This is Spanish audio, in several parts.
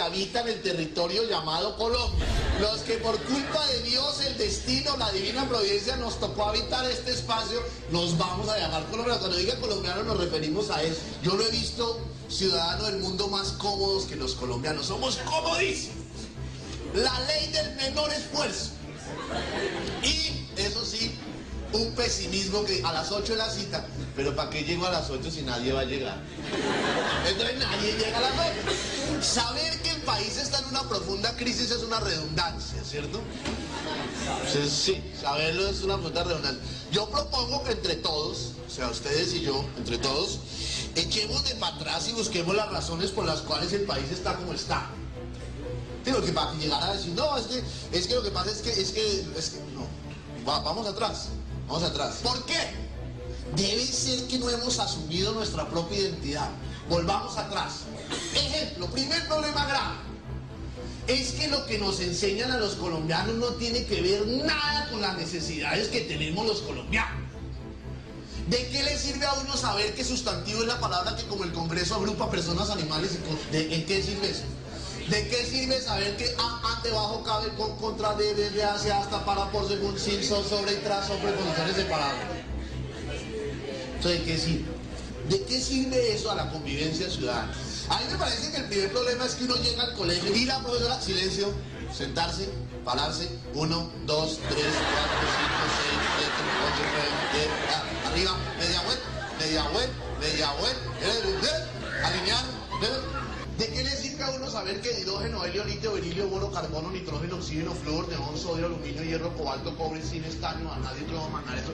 habitan el territorio llamado Colombia. Los que por culpa de Dios, el destino, la divina providencia nos tocó habitar este espacio, nos vamos a llamar colombianos. Cuando diga colombiano nos referimos a eso. Yo lo he visto ciudadanos del mundo más cómodos que los colombianos. Somos comodísimos. La ley del menor esfuerzo. Y eso sí, un pesimismo que a las 8 de la cita, pero ¿para qué llego a las 8 si nadie va a llegar? Entonces nadie llega a las 8. Saber país está en una profunda crisis es una redundancia, ¿cierto? Sí, saberlo es una profunda redundancia. Yo propongo que entre todos, o sea, ustedes y yo, entre todos, echemos de para atrás y busquemos las razones por las cuales el país está como está. Digo que para llegar a decir, no, es que, es que lo que pasa es que, es que, es que, no, vamos atrás. Vamos atrás. ¿Por qué? Debe ser que no hemos asumido nuestra propia identidad. Volvamos atrás. Ejemplo, primer problema grave. Es que lo que nos enseñan a los colombianos no tiene que ver nada con las necesidades que tenemos los colombianos. ¿De qué le sirve a uno saber que sustantivo es la palabra que como el Congreso agrupa personas, animales y ¿En qué sirve eso? ¿De qué sirve saber que A, ante, bajo, cabe, con, contra, de, desde, hacia, hasta, para, por, según, sin, sobre y tras, sobre posiciones separadas? Entonces, ¿de qué sirve? ¿De qué sirve eso a la convivencia ciudadana? A mí me parece que el primer problema es que uno llega al colegio y la profesora, silencio, sentarse, pararse, uno, dos, tres, cuatro, cinco, seis, siete, ocho, nueve, diez, arriba, media vuelta, media vuelta, media vuelta, alinear, ¿De qué le sirve a uno saber que hidrógeno, helio, litio, berilio, boro, carbono, nitrógeno, oxígeno, flúor, neón, sodio, aluminio, hierro, cobalto, cobre, zinc, estaño, vanadio, cromo, manganeso?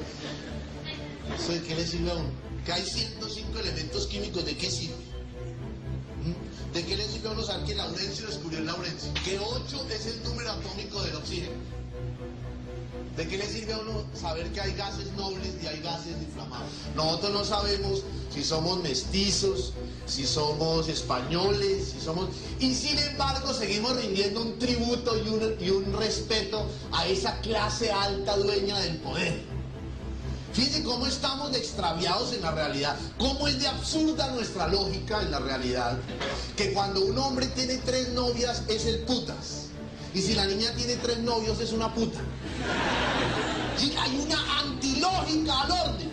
¿Eso de qué le sirve a uno? Que hay 105 elementos químicos, ¿de qué sirve? ¿De qué le sirve a uno saber que Laurencio descubrió el Laurencio? Que 8 es el número atómico del oxígeno. ¿De qué le sirve a uno saber que hay gases nobles y hay gases inflamables? Nosotros no sabemos si somos mestizos, si somos españoles, si somos... Y sin embargo seguimos rindiendo un tributo y un, y un respeto a esa clase alta dueña del poder. Fíjense cómo estamos extraviados en la realidad, cómo es de absurda nuestra lógica en la realidad, que cuando un hombre tiene tres novias es el putas. Y si la niña tiene tres novios es una puta. Y hay una antilógica al orden.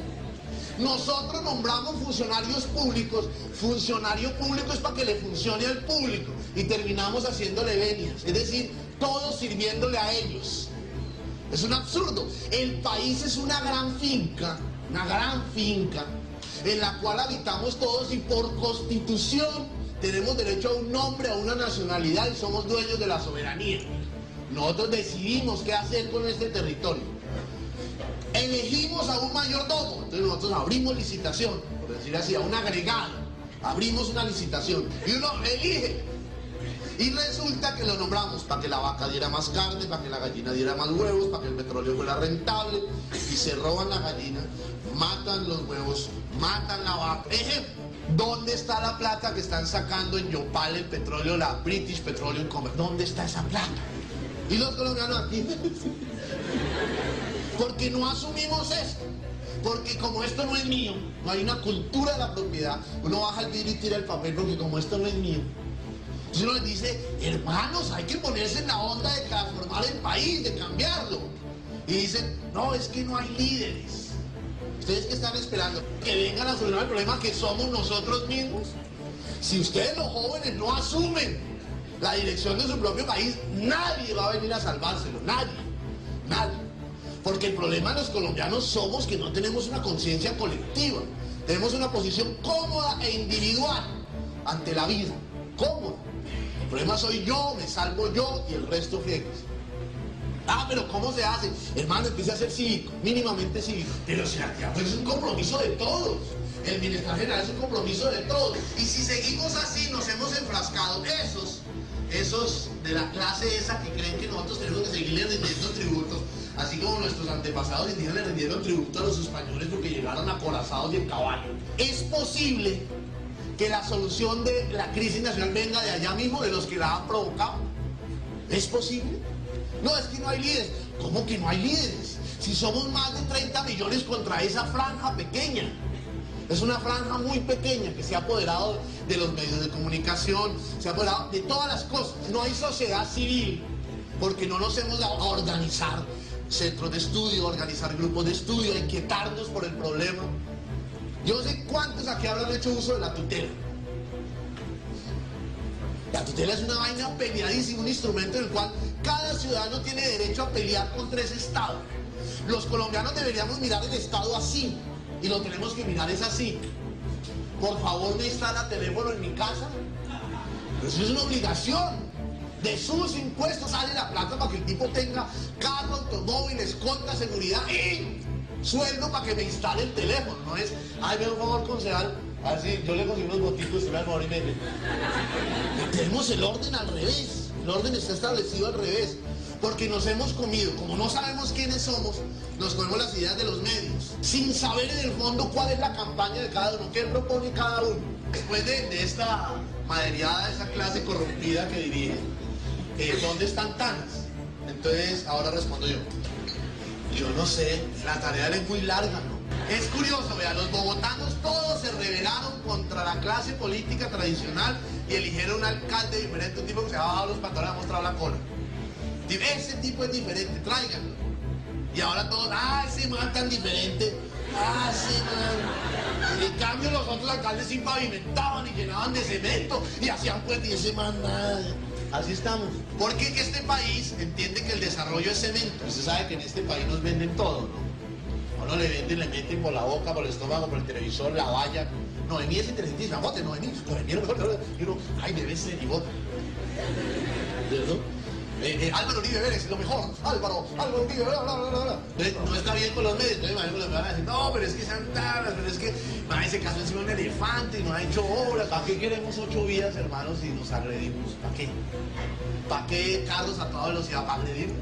Nosotros nombramos funcionarios públicos. Funcionario público es para que le funcione al público. Y terminamos haciéndole venias. Es decir, todos sirviéndole a ellos. Es un absurdo. El país es una gran finca, una gran finca, en la cual habitamos todos y por constitución tenemos derecho a un nombre, a una nacionalidad y somos dueños de la soberanía. Nosotros decidimos qué hacer con este territorio. Elegimos a un mayordomo, entonces nosotros abrimos licitación, por decir así, a un agregado. Abrimos una licitación y uno elige. Y resulta que lo nombramos para que la vaca diera más carne, para que la gallina diera más huevos, para que el petróleo fuera rentable. Y se roban la gallina, matan los huevos, matan la vaca. ¿Dónde está la plata que están sacando en Yopal el petróleo, la British Petroleum Company? ¿Dónde está esa plata? Y los colombianos aquí. Porque no asumimos esto. Porque como esto no es mío, no hay una cultura de la propiedad, uno baja el vidrio y tira el papel porque como esto no es mío. Entonces uno les dice, hermanos, hay que ponerse en la onda de transformar el país, de cambiarlo. Y dicen, no, es que no hay líderes. ¿Ustedes qué están esperando? ¿Que vengan a solucionar el problema que somos nosotros mismos? Si ustedes los jóvenes no asumen la dirección de su propio país, nadie va a venir a salvárselo, nadie, nadie. Porque el problema de los colombianos somos que no tenemos una conciencia colectiva, tenemos una posición cómoda e individual ante la vida, cómoda. El problema soy yo, me salvo yo y el resto friegues. Ah, pero ¿cómo se hace? Hermano, empiece a ser cívico, mínimamente cívico. Pero si la pues es un compromiso de todos. El bienestar general es un compromiso de todos. Y si seguimos así, nos hemos enfrascado. Esos, esos de la clase esa que creen que nosotros tenemos que seguirle rindiendo tributos, así como nuestros antepasados indígenas rindieron tributo a los españoles porque llegaron acorazados y en caballo. Es posible que la solución de la crisis nacional venga de allá mismo, de los que la han provocado. ¿Es posible? No, es que no hay líderes. ¿Cómo que no hay líderes? Si somos más de 30 millones contra esa franja pequeña. Es una franja muy pequeña que se ha apoderado de los medios de comunicación, se ha apoderado de todas las cosas. No hay sociedad civil porque no nos hemos dado a organizar centros de estudio, organizar grupos de estudio, inquietarnos por el problema. Yo sé cuántos aquí habrán hecho uso de la tutela. La tutela es una vaina peleadísima, un instrumento en el cual cada ciudadano tiene derecho a pelear contra ese Estado. Los colombianos deberíamos mirar el Estado así y lo tenemos que mirar es así. Por favor, me instala teléfono en mi casa. eso es una obligación. De sus impuestos sale la plata para que el tipo tenga carro, automóvil, escolta, seguridad y sueldo para que me instale el teléfono. No es, ay, me un favor, concejal. Así, yo le consigo unos botitos y me favor y medio. Tenemos el orden al revés. El orden está establecido al revés. Porque nos hemos comido, como no sabemos quiénes somos, nos comemos las ideas de los medios, sin saber en el fondo cuál es la campaña de cada uno, qué propone cada uno. Después de, esta maderiada, esa clase corrompida que dirige, eh, ¿dónde están Tanas? Entonces, ahora respondo yo. Yo no sé, la tarea es muy larga, ¿no? Es curioso, vea, los bogotanos todos se rebelaron contra la clase política tradicional y eligieron un alcalde diferente, un tipo que se ha bajado los pantalones y ha mostrado la cola. Ese tipo es diferente, tráiganlo. Y ahora todos, ah, ese man tan diferente. Ah, sí, man. En cambio, los otros alcaldes sí pavimentaban y llenaban de cemento y hacían pues y ese man nada. Así estamos. Porque que este país entiende que el desarrollo es cemento. Usted sabe que en este país nos venden todo, ¿no? A uno le venden, le meten por la boca, por el estómago, por el televisor, la valla. No, en mí es inteligentísima, bote, no, en mí, no, en mí, y uno, ay, debe ser, y bote. ¿Verdad? Eh, eh, Álvaro Uribe Vélez es lo mejor. Álvaro, Álvaro Uribe, bla, bla, bla, bla. no está bien con los medios. Entonces, imagino que van a decir, no, pero es que sean tablas, pero es que en ese caso encima un elefante y no ha hecho obras. ¿Para qué queremos ocho vías, hermanos, si nos agredimos? ¿Para qué? ¿Para qué carros a toda velocidad para agredirnos?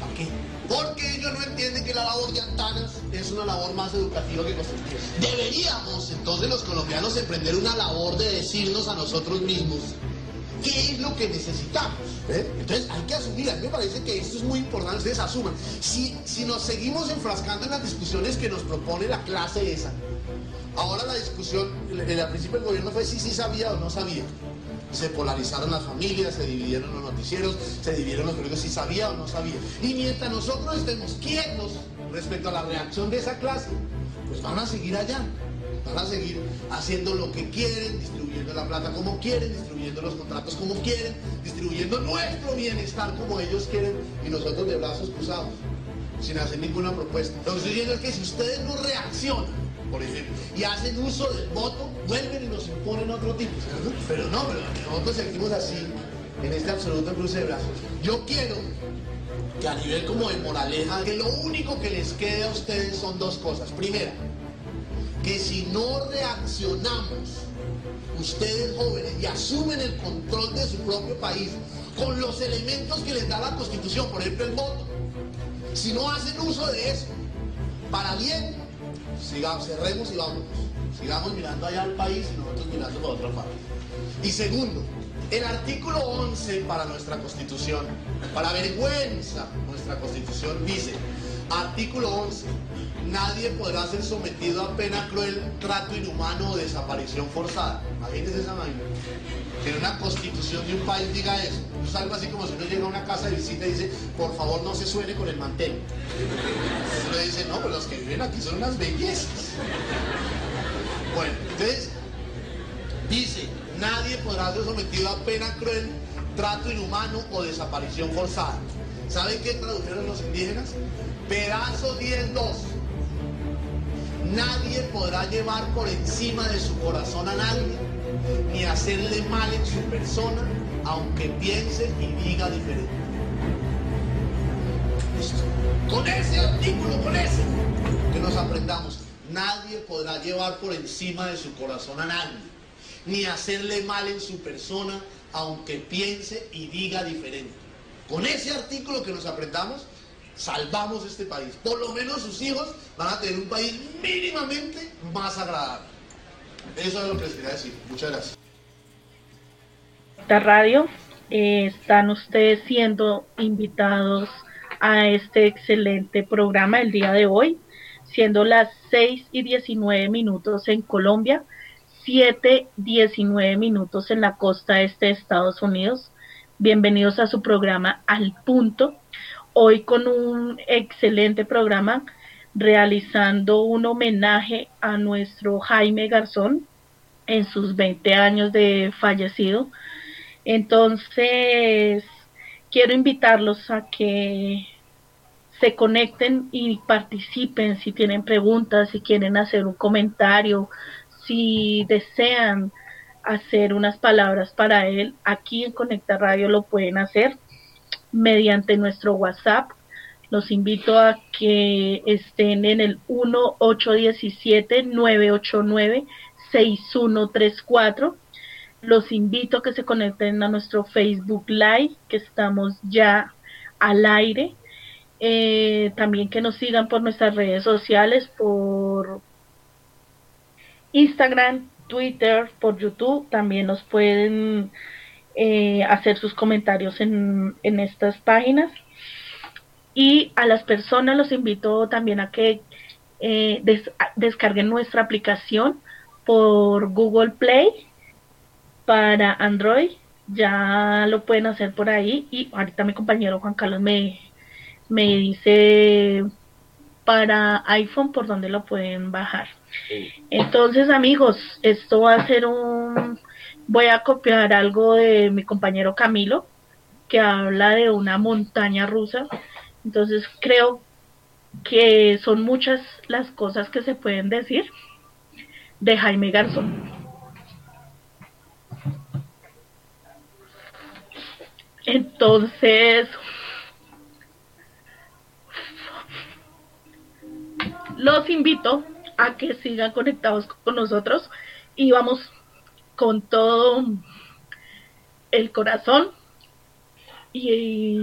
¿Para qué? Porque ellos no entienden que la labor de Antanas es una labor más educativa que constructiva. Deberíamos, entonces, los colombianos emprender una labor de decirnos a nosotros mismos qué es lo que necesitamos. ¿eh? Entonces hay que asumir, a mí me parece que esto es muy importante, ustedes asuman. Si, si nos seguimos enfrascando en las discusiones que nos propone la clase esa, ahora la discusión, al principio el gobierno fue si sí sabía o no sabía. Se polarizaron las familias, se dividieron los noticieros, se dividieron los periódicos si sabía o no sabía. Y mientras nosotros estemos quietos respecto a la reacción de esa clase, pues van a seguir allá van a seguir haciendo lo que quieren, distribuyendo la plata como quieren, distribuyendo los contratos como quieren, distribuyendo nuestro bienestar como ellos quieren y nosotros de brazos cruzados, sin hacer ninguna propuesta. Lo que estoy diciendo es que si ustedes no reaccionan, por ejemplo, y hacen uso del voto, vuelven y nos imponen otro tipo. Pero no, pero nosotros seguimos así, en este absoluto cruce de brazos. Yo quiero que a nivel como de moraleja, que lo único que les quede a ustedes son dos cosas. Primera, que si no reaccionamos, ustedes jóvenes, y asumen el control de su propio país con los elementos que les da la Constitución, por ejemplo el voto, si no hacen uso de eso, para bien, sigamos, cerremos y vámonos. Sigamos mirando allá al país y nosotros mirando por otra parte. Y segundo, el artículo 11 para nuestra Constitución, para vergüenza nuestra Constitución, dice, artículo 11, nadie podrá ser sometido a pena cruel, trato inhumano o desaparición forzada. Imagínense esa vaina. Que en una constitución de un país diga eso. Es así como si uno llega a una casa de visita y dice, por favor no se suene con el mantel. Uno dice, no, pues los que viven aquí son unas bellezas. Bueno, entonces, dice, nadie podrá ser sometido a pena cruel, trato inhumano o desaparición forzada. ¿Saben qué tradujeron los indígenas? Pedazo 10.2 Nadie podrá llevar por encima de su corazón a nadie, ni hacerle mal en su persona, aunque piense y diga diferente. Con ese artículo, con ese, que nos aprendamos, nadie podrá llevar por encima de su corazón a nadie, ni hacerle mal en su persona, aunque piense y diga diferente. Con ese artículo que nos aprendamos, salvamos este país. Por lo menos sus hijos van a tener un país mínimamente más agradable. Eso es lo que les quería decir. Muchas gracias. Esta radio eh, están ustedes siendo invitados a este excelente programa el día de hoy. siendo las 6 y 19 minutos en Colombia, 7, 19 minutos en la costa este de Estados Unidos. Bienvenidos a su programa Al Punto. Hoy con un excelente programa realizando un homenaje a nuestro Jaime Garzón en sus 20 años de fallecido. Entonces, quiero invitarlos a que se conecten y participen si tienen preguntas, si quieren hacer un comentario, si desean hacer unas palabras para él, aquí en Conecta Radio lo pueden hacer mediante nuestro WhatsApp. Los invito a que estén en el 1817-989-6134. Los invito a que se conecten a nuestro Facebook Live, que estamos ya al aire eh, también que nos sigan por nuestras redes sociales, por Instagram, Twitter, por YouTube. También nos pueden eh, hacer sus comentarios en, estas páginas. Y a las personas los invito también a que eh, descarguen nuestra aplicación por Google Play para Android. Ya lo pueden hacer por ahí. Y ahorita mi compañero Juan Carlos me, me dice para iPhone por donde lo pueden bajar. Entonces, amigos, esto va a ser un... Voy a copiar algo de mi compañero Camilo, que habla de una montaña rusa. Entonces, creo que son muchas las cosas que se pueden decir de Jaime Garzón. Entonces, los invito a que sigan conectados con nosotros y vamos con todo el corazón y,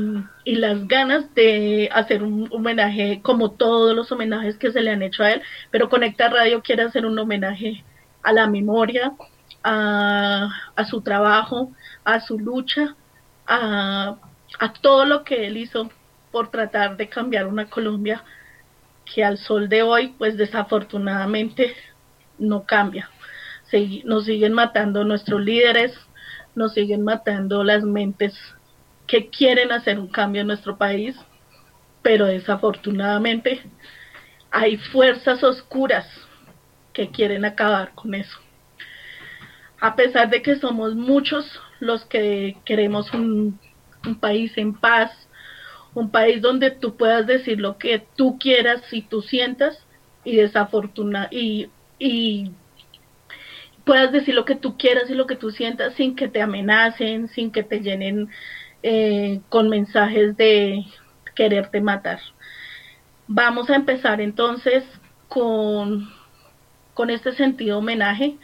las ganas de hacer un homenaje como todos los homenajes que se le han hecho a él, pero Conecta Radio quiere hacer un homenaje a la memoria, a, su trabajo, a su lucha, a, a todo lo que él hizo por tratar de cambiar una Colombia que al sol de hoy, pues desafortunadamente no cambia. Nos siguen matando nuestros líderes, nos siguen matando las mentes que quieren hacer un cambio en nuestro país, pero desafortunadamente hay fuerzas oscuras que quieren acabar con eso. A pesar de que somos muchos los que queremos un, un país en paz, un país donde tú puedas decir lo que tú quieras y tú sientas y desafortuna y puedas decir lo que tú quieras y lo que tú sientas sin que te amenacen, sin que te llenen eh, con mensajes de quererte matar. Vamos a empezar entonces con, con este sentido homenaje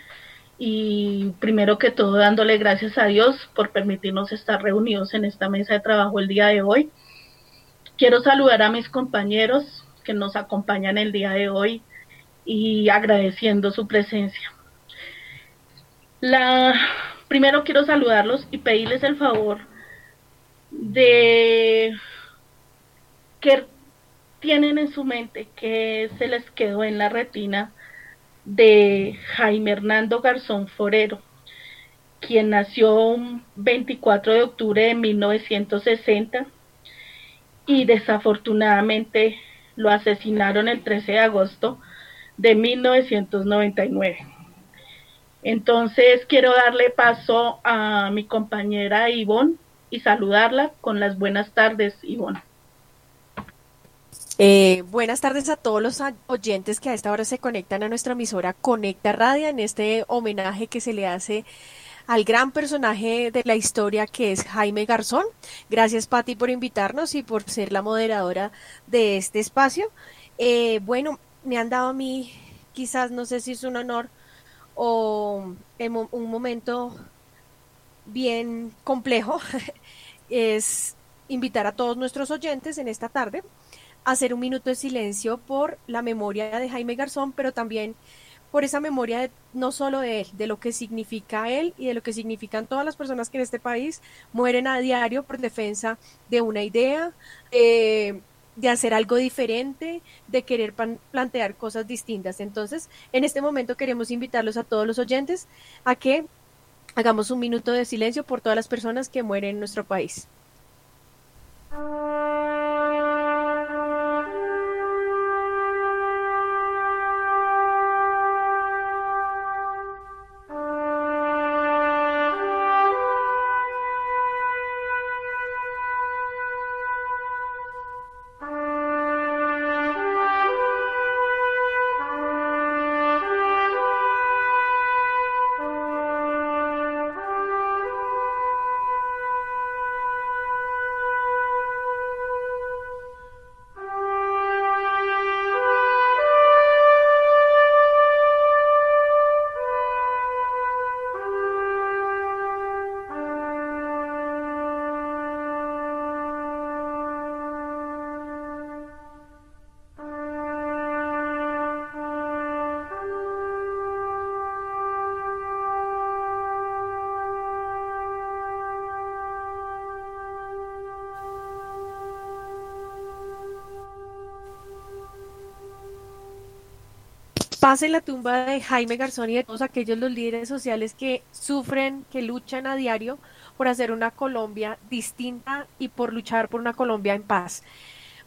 y primero que todo dándole gracias a Dios por permitirnos estar reunidos en esta mesa de trabajo el día de hoy. Quiero saludar a mis compañeros que nos acompañan el día de hoy y agradeciendo su presencia. La, primero quiero saludarlos y pedirles el favor de que tienen en su mente que se les quedó en la retina de Jaime Hernando Garzón Forero, quien nació 24 de octubre de 1960 y desafortunadamente lo asesinaron el 13 de agosto de 1999. Entonces quiero darle paso a mi compañera Ivonne y saludarla con las buenas tardes, Ivonne. Eh, buenas tardes a todos los oyentes que a esta hora se conectan a nuestra emisora Conecta Radio en este homenaje que se le hace al gran personaje de la historia que es Jaime Garzón. Gracias Patti por invitarnos y por ser la moderadora de este espacio. Eh, bueno, me han dado a mí, quizás no sé si es un honor o un momento bien complejo, es invitar a todos nuestros oyentes en esta tarde a hacer un minuto de silencio por la memoria de Jaime Garzón, pero también por esa memoria no solo de él, de lo que significa él y de lo que significan todas las personas que en este país mueren a diario por defensa de una idea, eh, de hacer algo diferente, de querer plantear cosas distintas. Entonces, en este momento queremos invitarlos a todos los oyentes a que hagamos un minuto de silencio por todas las personas que mueren en nuestro país. Pase la tumba de Jaime Garzón y de todos aquellos los líderes sociales que sufren, que luchan a diario por hacer una Colombia distinta y por luchar por una Colombia en paz.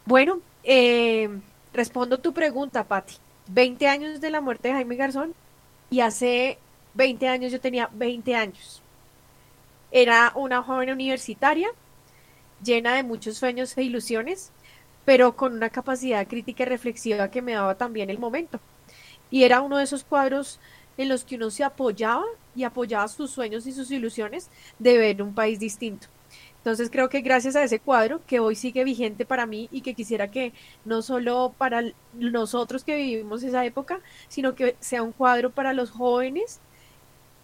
Bueno, eh, respondo tu pregunta, Patti. 20 años de la muerte de Jaime Garzón y hace 20 años yo tenía 20 años. Era una joven universitaria llena de muchos sueños e ilusiones, pero con una capacidad crítica y reflexiva que me daba también el momento. Y era uno de esos cuadros en los que uno se apoyaba y apoyaba sus sueños y sus ilusiones de ver un país distinto. Entonces creo que gracias a ese cuadro, que hoy sigue vigente para mí y que quisiera que no solo para nosotros que vivimos esa época, sino que sea un cuadro para los jóvenes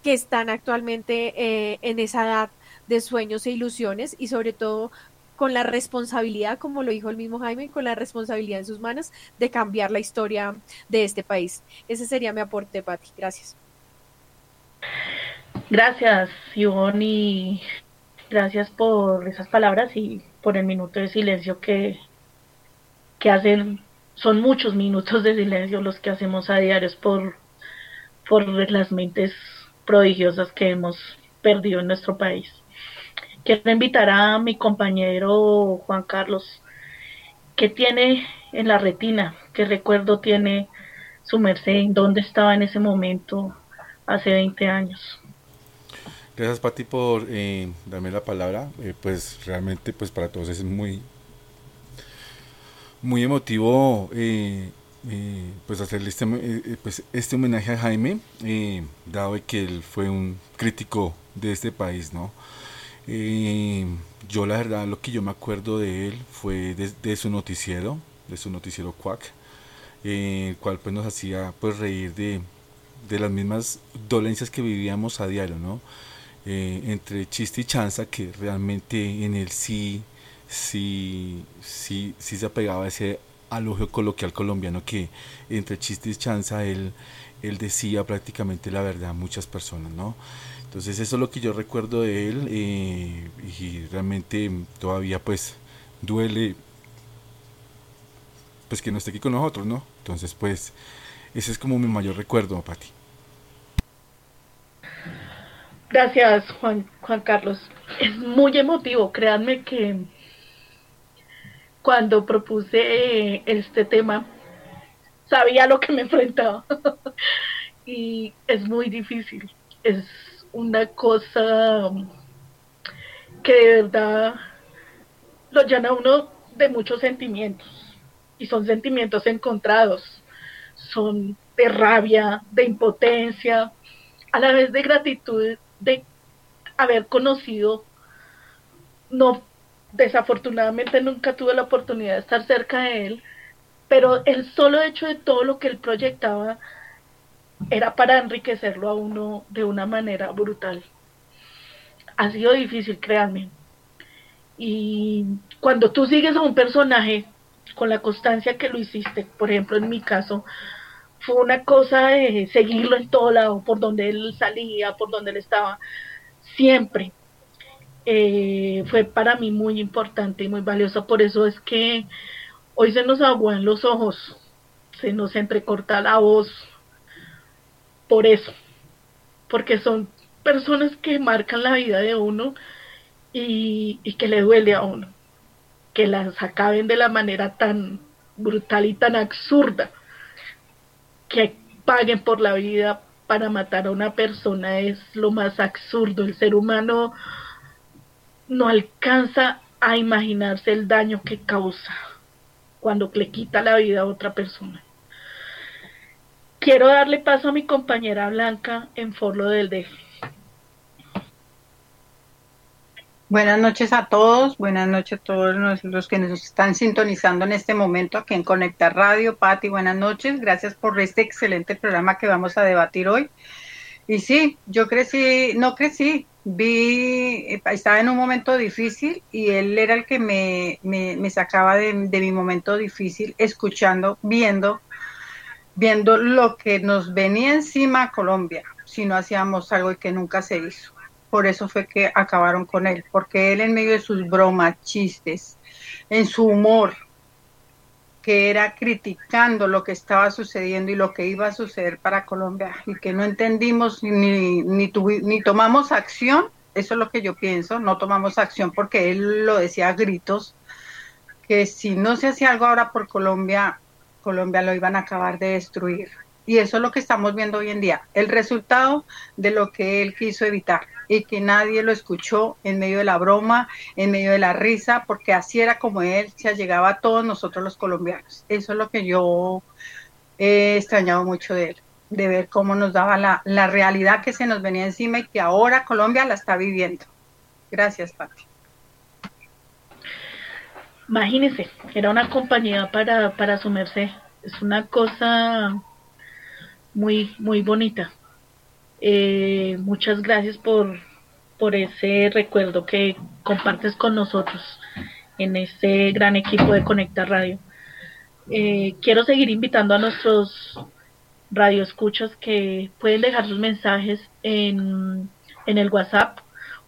que están actualmente eh, en esa edad de sueños e ilusiones y sobre todo con la responsabilidad, como lo dijo el mismo Jaime, con la responsabilidad en sus manos de cambiar la historia de este país. Ese sería mi aporte, Pati. Gracias. Gracias, Ivonne, y gracias por esas palabras y por el minuto de silencio que, que hacen. Son muchos minutos de silencio los que hacemos a diario por, por las mentes prodigiosas que hemos perdido en nuestro país. Quiero invitar a mi compañero Juan Carlos, ¿qué tiene en la retina? ¿Qué recuerdo tiene su merced? ¿Dónde estaba en ese momento hace 20 años? Gracias Pati por eh, darme la palabra. Eh, pues realmente pues para todos es muy muy emotivo eh, pues hacerle este, pues este homenaje a Jaime, dado que él fue un crítico de este país, ¿no? Eh, yo la verdad lo que yo me acuerdo de él fue de, su noticiero, de su noticiero Quack, eh, el cual pues nos hacía pues reír de, las mismas dolencias que vivíamos a diario, ¿no? Eh, entre chiste y chanza, que realmente en él sí, sí, sí, sí se apegaba a ese alogio coloquial colombiano que entre chiste y chanza él, él decía prácticamente la verdad a muchas personas, ¿no? Entonces eso es lo que yo recuerdo de él eh, y realmente todavía pues duele pues que no esté aquí con nosotros, ¿no? Entonces pues ese es como mi mayor recuerdo, Pati. Gracias Juan, Juan Carlos. Es muy emotivo, créanme que cuando propuse este tema sabía lo que me enfrentaba. Y es muy difícil. Es una cosa que de verdad lo llena uno de muchos sentimientos. Y son sentimientos encontrados, son de rabia, de impotencia, a la vez de gratitud de haber conocido, no, desafortunadamente nunca tuve la oportunidad de estar cerca de él, pero el solo hecho de todo lo que él proyectaba era para enriquecerlo a uno de una manera brutal. Ha sido difícil, créanme. Y cuando tú sigues a un personaje con la constancia que lo hiciste, por ejemplo en mi caso, fue una cosa de seguirlo en todo lado, por donde él salía, por donde él estaba, siempre. Eh, fue para mí muy importante y muy valioso. Por eso es que Hoy se nos aguan los ojos, se nos entrecorta la voz por eso, porque son personas que marcan la vida de uno y, y que le duele a uno, que las acaben de la manera tan brutal y tan absurda, que paguen por la vida para matar a una persona es lo más absurdo. El ser humano no alcanza a imaginarse el daño que causa cuando le quita la vida a otra persona. Quiero darle paso a mi compañera Blanca en Forlo del DF. Buenas noches a todos, buenas noches a todos los, que nos están sintonizando en este momento aquí en Conecta Radio. Pati, buenas noches, gracias por este excelente programa que vamos a debatir hoy. Y sí, yo crecí, no crecí, vi, estaba en un momento difícil y él era el que me, me, sacaba de, de, mi momento difícil, escuchando, viendo, viendo lo que nos venía encima a Colombia si no hacíamos algo que nunca se hizo. Por eso fue que acabaron con él, porque él en medio de sus bromas, chistes, en su humor, que era criticando lo que estaba sucediendo y lo que iba a suceder para Colombia y que no entendimos ni, ni, ni tomamos acción, eso es lo que yo pienso, no tomamos acción porque él lo decía a gritos, que si no se hacía algo ahora por Colombia, Colombia lo iban a acabar de destruir. Y eso es lo que estamos viendo hoy en día, el resultado de lo que él quiso evitar y que nadie lo escuchó en medio de la broma, en medio de la risa, porque así era como él se allegaba a todos nosotros los colombianos. Eso es lo que yo he extrañado mucho de él, de ver cómo nos daba la, la realidad que se nos venía encima y que ahora Colombia la está viviendo. Gracias, Pati. Imagínese, era una compañía para, para sumerse. Es una cosa muy, muy bonita. Eh, muchas gracias por, por ese recuerdo que compartes con nosotros en este gran equipo de Conecta Radio. Eh, quiero seguir invitando a nuestros radioescuchas que pueden dejar sus mensajes en, en el WhatsApp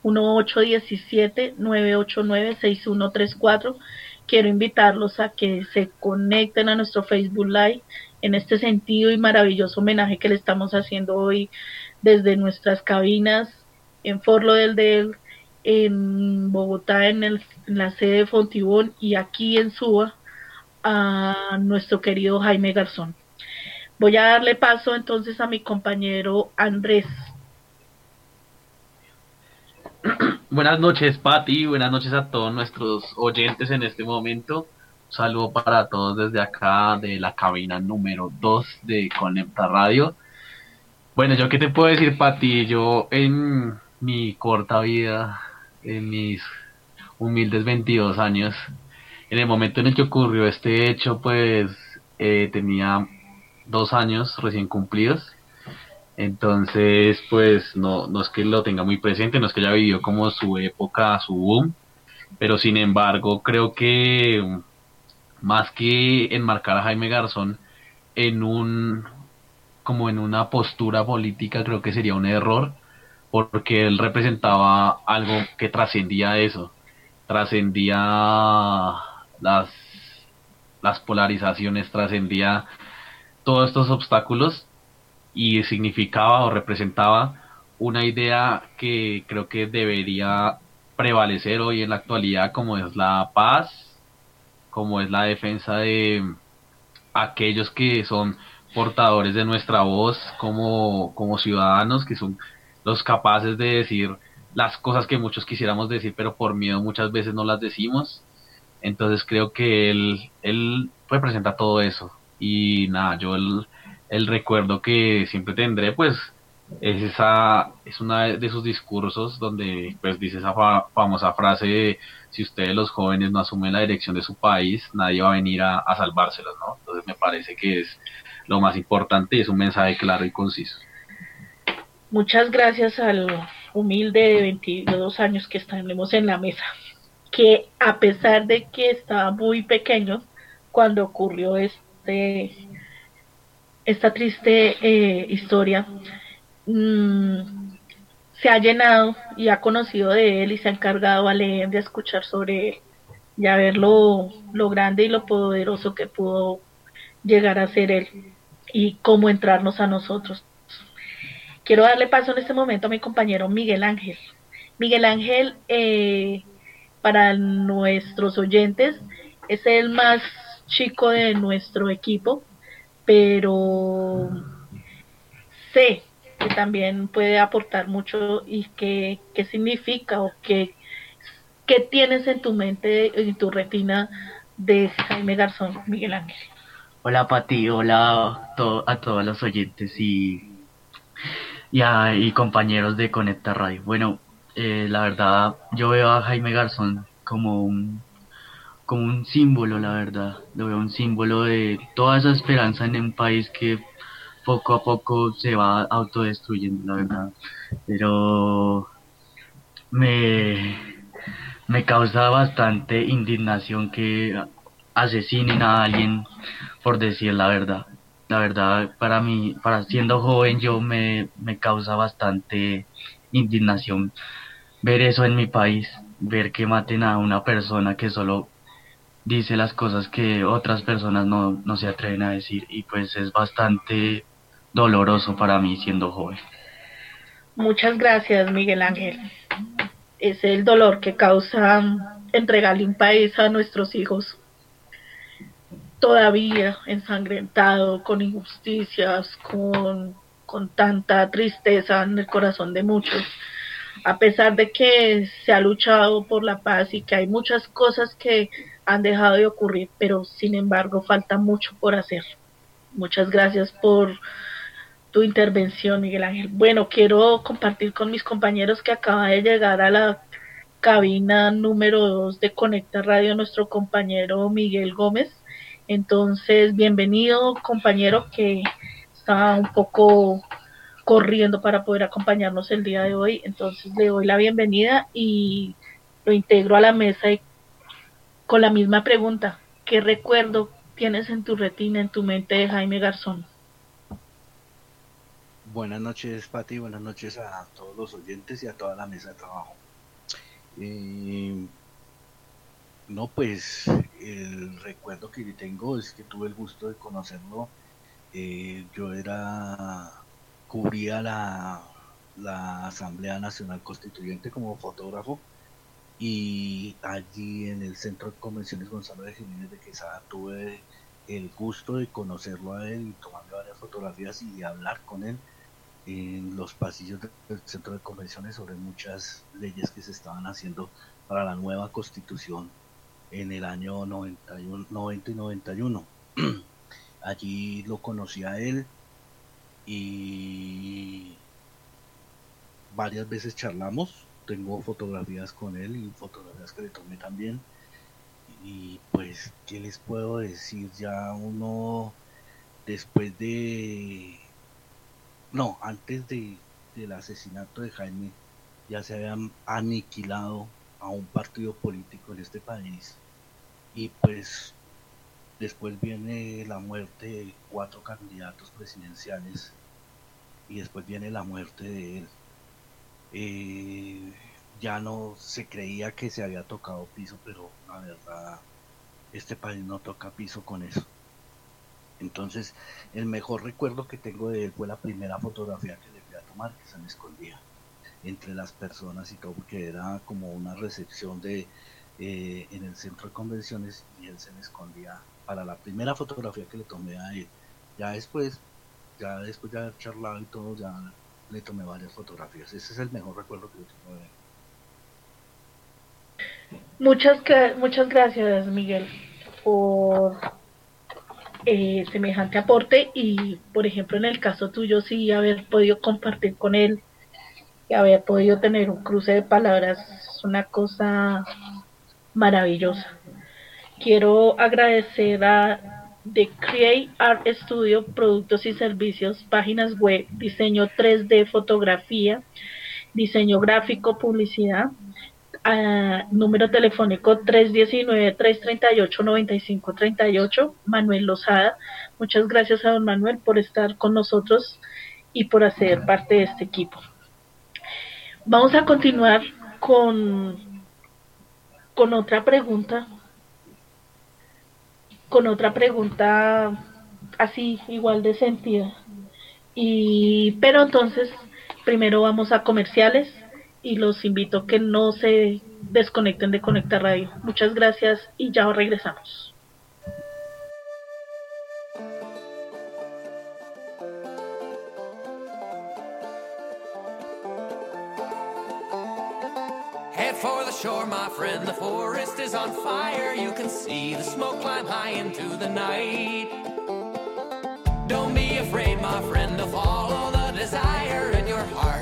1817-989-6134. Quiero invitarlos a que se conecten a nuestro Facebook Live en este sentido y maravilloso homenaje que le estamos haciendo hoy desde nuestras cabinas en Forlo del Del, en Bogotá, en, el, la sede de Fontibón y aquí en Suba a nuestro querido Jaime Garzón. Voy a darle paso entonces a mi compañero Andrés. Buenas noches, Pati. Buenas noches a todos nuestros oyentes en este momento. Saludo para todos desde acá de la cabina número 2 de Conecta Radio. Bueno, yo qué te puedo decir, Pati, yo en mi corta vida, en mis humildes 22 años, en el momento en el que ocurrió este hecho, pues eh, tenía dos años recién cumplidos. Entonces, pues no, no es que lo tenga muy presente, no es que haya vivido como su época, su boom, pero sin embargo creo que más que enmarcar a Jaime Garzón en un como en una postura política creo que sería un error porque él representaba algo que trascendía eso, trascendía las, las polarizaciones, trascendía todos estos obstáculos y significaba o representaba una idea que creo que debería prevalecer hoy en la actualidad como es la paz, como es la defensa de aquellos que son portadores de nuestra voz como, como ciudadanos, que son los capaces de decir las cosas que muchos quisiéramos decir, pero por miedo muchas veces no las decimos. Entonces creo que él, él representa todo eso. Y nada, yo el, el recuerdo que siempre tendré, pues, es esa, es una de sus discursos donde pues dice esa famosa frase de si ustedes los jóvenes no asumen la dirección de su país, nadie va a venir a, a salvárselos, ¿no? Entonces me parece que es lo más importante es un mensaje claro y conciso. Muchas gracias al humilde de 22 años que estamos en la mesa, que a pesar de que estaba muy pequeño cuando ocurrió este esta triste eh, historia, mmm, se ha llenado y ha conocido de él y se ha encargado a leer, de escuchar sobre él. ya ver lo, lo grande y lo poderoso que pudo llegar a ser él y cómo entrarnos a nosotros. Quiero darle paso en este momento a mi compañero Miguel Ángel. Miguel Ángel, eh, para nuestros oyentes, es el más chico de nuestro equipo, pero sé que también puede aportar mucho y qué, qué significa o qué, qué tienes en tu mente, en tu retina de Jaime Garzón, Miguel Ángel. Hola Pati, hola a, todos los oyentes y, y, compañeros de Conecta Radio. Bueno, eh, la verdad yo veo a Jaime Garzón como un como un símbolo, la verdad. Lo veo un símbolo de toda esa esperanza en un país que poco a poco se va autodestruyendo, la verdad. Pero me, me causa bastante indignación que asesinen a alguien por decir la verdad. La verdad, para mí, para siendo joven, yo me, me causa bastante indignación ver eso en mi país, ver que maten a una persona que solo dice las cosas que otras personas no, no se atreven a decir y pues es bastante doloroso para mí siendo joven. Muchas gracias Miguel Ángel. Es el dolor que causa entregarle un país a nuestros hijos todavía ensangrentado, con injusticias, con, con tanta tristeza en el corazón de muchos a pesar de que se ha luchado por la paz y que hay muchas cosas que han dejado de ocurrir, pero sin embargo falta mucho por hacer. Muchas gracias por tu intervención, Miguel Ángel. Bueno, quiero compartir con mis compañeros que acaba de llegar a la cabina número 2 de Conecta Radio nuestro compañero Miguel Gómez. Entonces, bienvenido compañero que está un poco corriendo para poder acompañarnos el día de hoy. Entonces le doy la bienvenida y lo integro a la mesa y con la misma pregunta. ¿Qué recuerdo tienes en tu retina, en tu mente de Jaime Garzón? Buenas noches, Pati. Buenas noches a todos los oyentes y a toda la mesa de trabajo. Eh, no, pues el recuerdo que tengo es que tuve el gusto de conocerlo. Eh, yo era cubría la, la Asamblea Nacional Constituyente como fotógrafo y allí en el Centro de Convenciones Gonzalo de Jiménez de Quesada tuve el gusto de conocerlo a él y tomarle varias fotografías y hablar con él en los pasillos del Centro de Convenciones sobre muchas leyes que se estaban haciendo para la nueva constitución en el año 91, 90 y 91. Allí lo conocí a él, y varias veces charlamos, tengo fotografías con él y fotografías que le tomé también. Y pues, ¿qué les puedo decir? Ya uno, después de... No, antes de, del asesinato de Jaime, ya se habían aniquilado a un partido político en este país. Y pues después viene la muerte de cuatro candidatos presidenciales y después viene la muerte de él. Eh, ya no se creía que se había tocado piso, pero la verdad, este país no toca piso con eso. Entonces, el mejor recuerdo que tengo de él fue la primera fotografía que le fui a tomar, que se me escondía entre las personas y todo, porque era como una recepción de eh, en el centro de convenciones y él se me escondía para la primera fotografía que le tomé a él. Ya después ya después de haber charlado y todo, ya le tomé varias fotografías. Ese es el mejor recuerdo que yo tengo de él. Muchas, muchas gracias, Miguel, por eh, semejante aporte y, por ejemplo, en el caso tuyo, sí haber podido compartir con él y haber podido tener un cruce de palabras es una cosa maravillosa. Quiero agradecer a de Create Art Studio, productos y servicios, páginas web, diseño 3D, fotografía, diseño gráfico, publicidad. Número telefónico 319-338-9538, Manuel Lozada. Muchas gracias a don Manuel por estar con nosotros y por hacer parte de este equipo. Vamos a continuar con, con otra pregunta con otra pregunta así, igual de sentida. Y, pero entonces, primero vamos a comerciales y los invito a que no se desconecten de Conecta Radio. Muchas gracias y ya regresamos. shore, my friend. The forest is on fire. You can see the smoke climb high into the night. Don't be afraid, my friend, to follow the desire in your heart.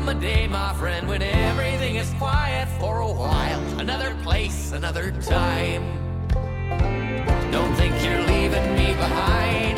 Come a day, my friend, when everything is quiet for a while. Another place, another time. Don't think you're leaving me behind.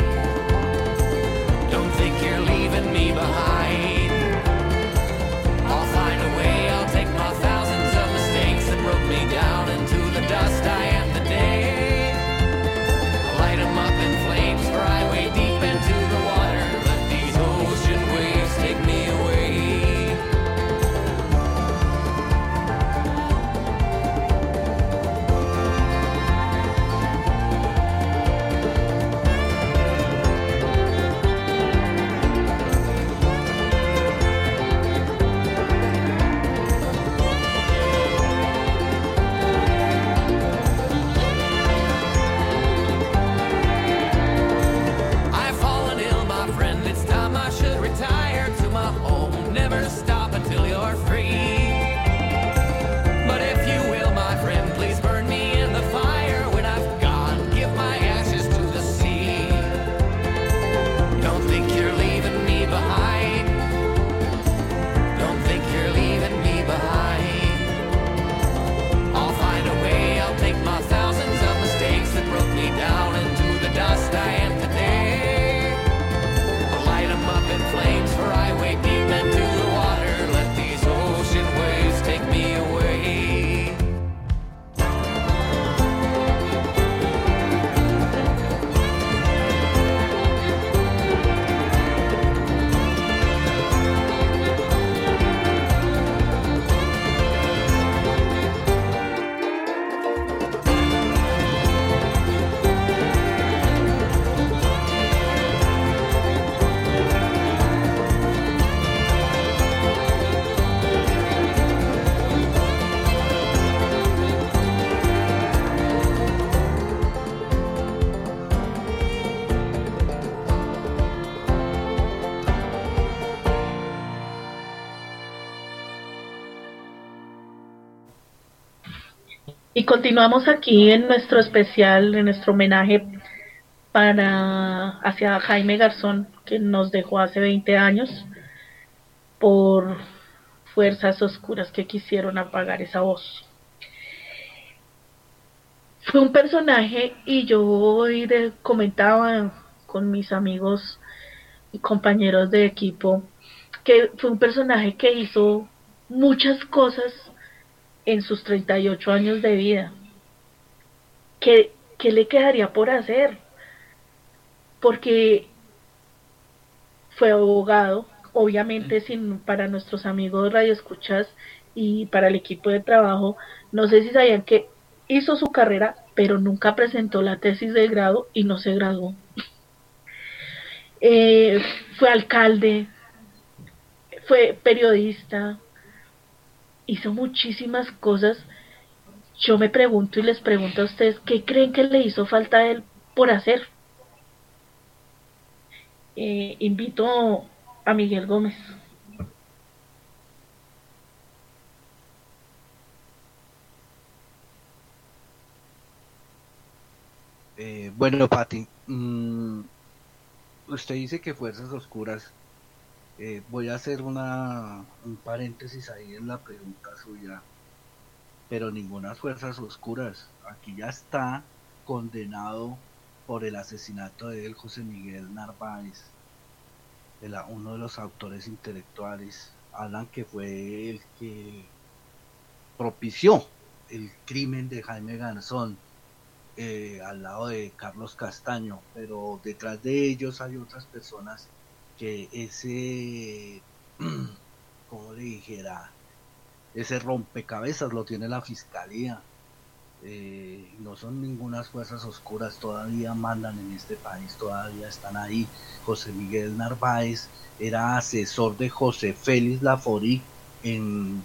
Continuamos aquí en nuestro especial, en nuestro homenaje para hacia Jaime Garzón, que nos dejó hace 20 años por fuerzas oscuras que quisieron apagar esa voz. Fue un personaje y yo hoy comentaba con mis amigos y compañeros de equipo que fue un personaje que hizo muchas cosas en sus 38 años de vida. ¿Qué, qué le quedaría por hacer? Porque fue abogado, obviamente sin para nuestros amigos radioescuchas y para el equipo de trabajo, no sé si sabían que hizo su carrera, pero nunca presentó la tesis de grado y no se graduó. Eh, fue alcalde, fue periodista, hizo muchísimas cosas yo me pregunto y les pregunto a ustedes, ¿qué creen que le hizo falta a él por hacer? Eh, invito a Miguel Gómez. Eh, bueno, Pati, mm, usted dice que fuerzas oscuras. Eh, voy a hacer una, un paréntesis ahí en la pregunta suya. Pero ninguna fuerzas oscuras. Aquí ya está condenado por el asesinato de él, José Miguel Narváez, uno de los autores intelectuales. Hablan que fue el que propició el crimen de Jaime Garzón eh, al lado de Carlos Castaño, pero detrás de ellos hay otras personas que ese, como le dijera, ese rompecabezas lo tiene la fiscalía. Eh, no son ninguna fuerzas oscuras, todavía mandan en este país, todavía están ahí. José Miguel Narváez era asesor de José Félix Laforí en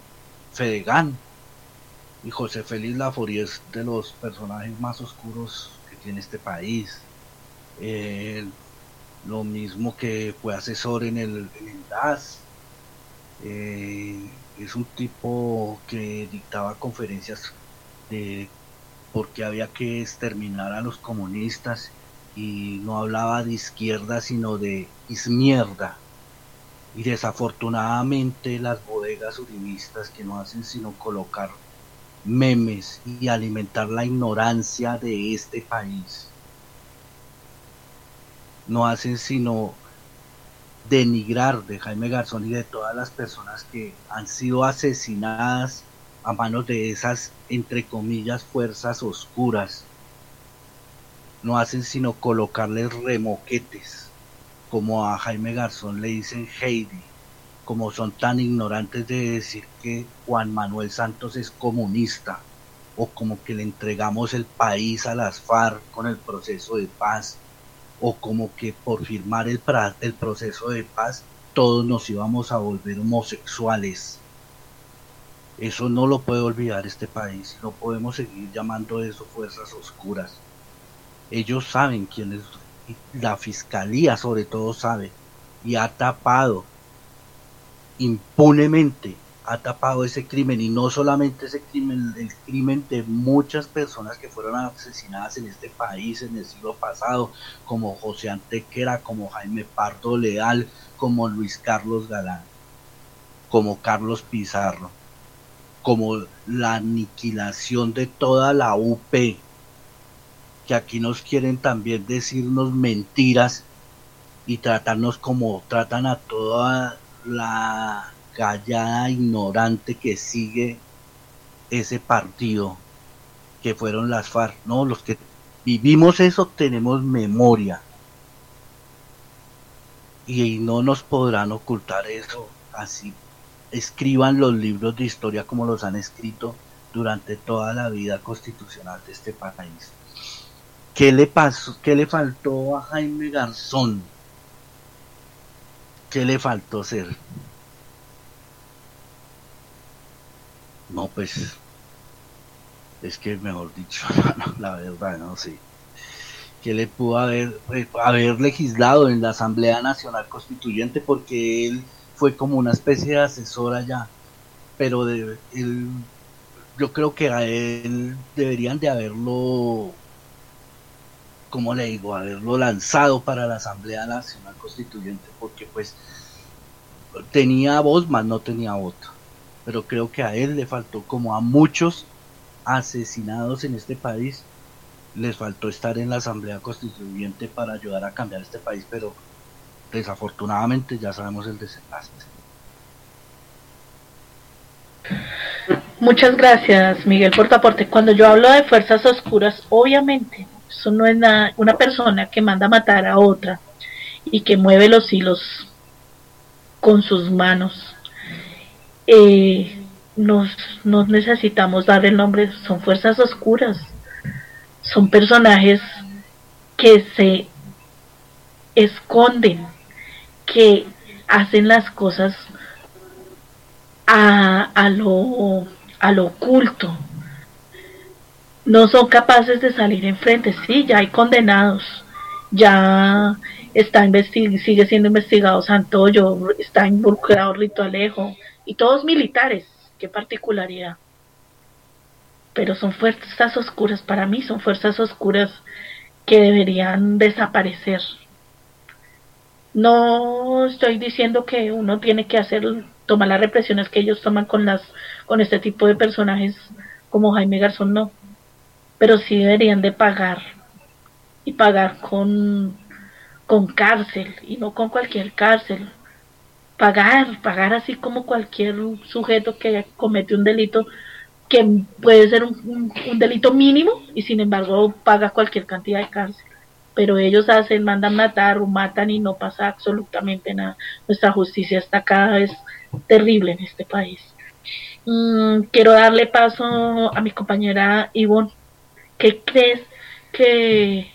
Fedegan, y José Félix Laforí es de los personajes más oscuros que tiene este país. Lo mismo que fue asesor en el, DAS. Eh, es un tipo que dictaba conferencias de porque había que exterminar a los comunistas y no hablaba de izquierda sino de izmierda. Y desafortunadamente las bodegas uribistas que no hacen sino colocar memes y alimentar la ignorancia de este país. No hacen sino denigrar de Jaime Garzón y de todas las personas que han sido asesinadas a manos de esas, entre comillas, fuerzas oscuras. No hacen sino colocarles remoquetes, como a Jaime Garzón le dicen Heidi como son tan ignorantes de decir que Juan Manuel Santos es comunista o como que le entregamos el país a las FARC con el proceso de paz o como que por firmar el, proceso de paz todos nos íbamos a volver homosexuales. Eso no lo puede olvidar este país, no podemos seguir llamando eso fuerzas oscuras. Ellos saben quién es, la fiscalía sobre todo sabe, y ha tapado impunemente ha tapado ese crimen y no solamente ese crimen, el crimen de muchas personas que fueron asesinadas en este país en el siglo pasado, como José Antequera, como Jaime Pardo Leal, como Luis Carlos Galán, como Carlos Pizarro, como la aniquilación de toda la UP, que aquí nos quieren también decirnos mentiras y tratarnos como tratan a toda la callada ignorante que sigue ese partido que fueron las FARC, no, los que vivimos eso tenemos memoria y no nos podrán ocultar eso así escriban los libros de historia como los han escrito durante toda la vida constitucional de este país. ¿Qué le pasó? ¿Qué le faltó a Jaime Garzón? ¿Qué le faltó ser? No, pues, es que mejor dicho, la verdad, no sé. ¿Qué le pudo haber, eh, haber legislado en la Asamblea Nacional Constituyente? Porque él fue como una especie de asesor allá. Pero de, él, yo creo que a él deberían de haberlo como le digo, haberlo lanzado para la Asamblea Nacional Constituyente, porque pues tenía voz, más no tenía voto. Pero creo que a él le faltó, como a muchos asesinados en este país, les faltó estar en la Asamblea Constituyente para ayudar a cambiar este país, pero desafortunadamente ya sabemos el desenlace. Muchas gracias, Miguel, por tu aporte. Cuando yo hablo de fuerzas oscuras, obviamente eso no es nada, una persona que manda a matar a otra y que mueve los hilos con sus manos. Eh, nos, necesitamos dar el nombre, son fuerzas oscuras, son personajes que se esconden, que hacen las cosas a, a, lo, a lo oculto, no son capaces de salir enfrente. Sí, ya hay condenados, ya está sigue siendo investigado Santoyo, está involucrado Rito Alejo, y todos militares, qué particularidad. Pero son fuerzas oscuras, para mí son fuerzas oscuras que deberían desaparecer. No estoy diciendo que uno tiene que hacer tomar las represiones que ellos toman con las con este tipo de personajes como Jaime Garzón no, pero sí deberían de pagar y pagar con con cárcel y no con cualquier cárcel. Pagar, pagar así como cualquier sujeto que comete un delito que puede ser un, delito mínimo y sin embargo paga cualquier cantidad de cárcel. Pero ellos hacen, mandan matar o matan y no pasa absolutamente nada. Nuestra justicia está cada vez terrible en este país. Mm, quiero darle paso a mi compañera Ivonne. ¿Qué crees que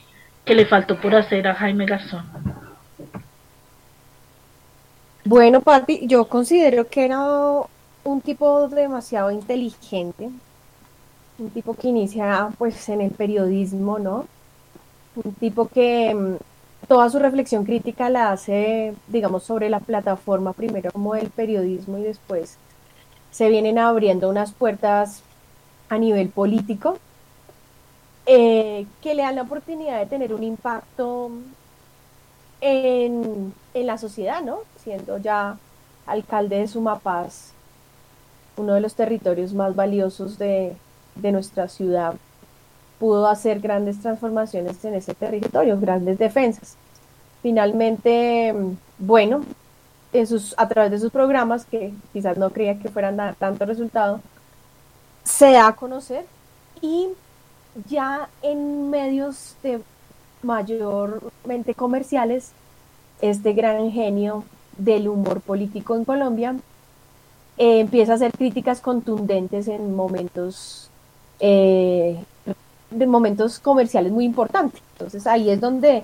que le faltó por hacer a Jaime Garzón? Bueno, Pati, yo considero que era un tipo demasiado inteligente, un tipo que inicia pues en el periodismo, ¿no? Un tipo que mm, toda su reflexión crítica la hace, digamos, sobre la plataforma primero como el periodismo y después se vienen abriendo unas puertas a nivel político eh, que le dan la oportunidad de tener un impacto en, la sociedad, ¿no? Siendo ya alcalde de Sumapaz, uno de los territorios más valiosos de, de nuestra ciudad, pudo hacer grandes transformaciones en ese territorio, grandes defensas. Finalmente, bueno, en sus, a través de sus programas, que quizás no creía que fueran dar tanto resultado, se da a conocer y ya en medios de mayormente comerciales, este gran genio del humor político en Colombia eh, empieza a hacer críticas contundentes en momentos eh, momentos comerciales muy importantes. Entonces ahí es donde,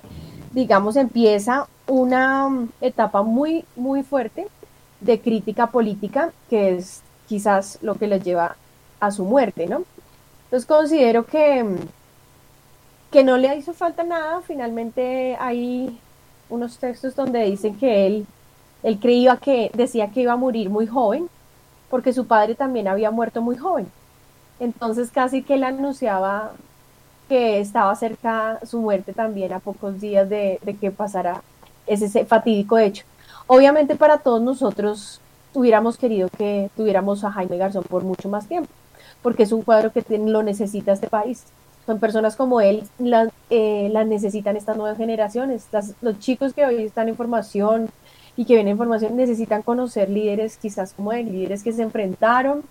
digamos, empieza una etapa muy, muy fuerte de crítica política, que es quizás lo que le lleva a su muerte, ¿no? Entonces considero que, que no le hizo falta nada. Finalmente hay unos textos donde dicen que él, él creía que, decía que iba a morir muy joven, porque su padre también había muerto muy joven. Entonces casi que él anunciaba que estaba cerca su muerte también a pocos días de, de que pasara ese fatídico hecho. Obviamente para todos nosotros hubiéramos querido que tuviéramos a Jaime Garzón por mucho más tiempo porque es un cuadro que lo necesita este país. Son personas como él, las, eh, las necesitan estas nuevas generaciones. los chicos que hoy están en formación y que vienen en formación necesitan conocer líderes quizás como él, líderes que se enfrentaron,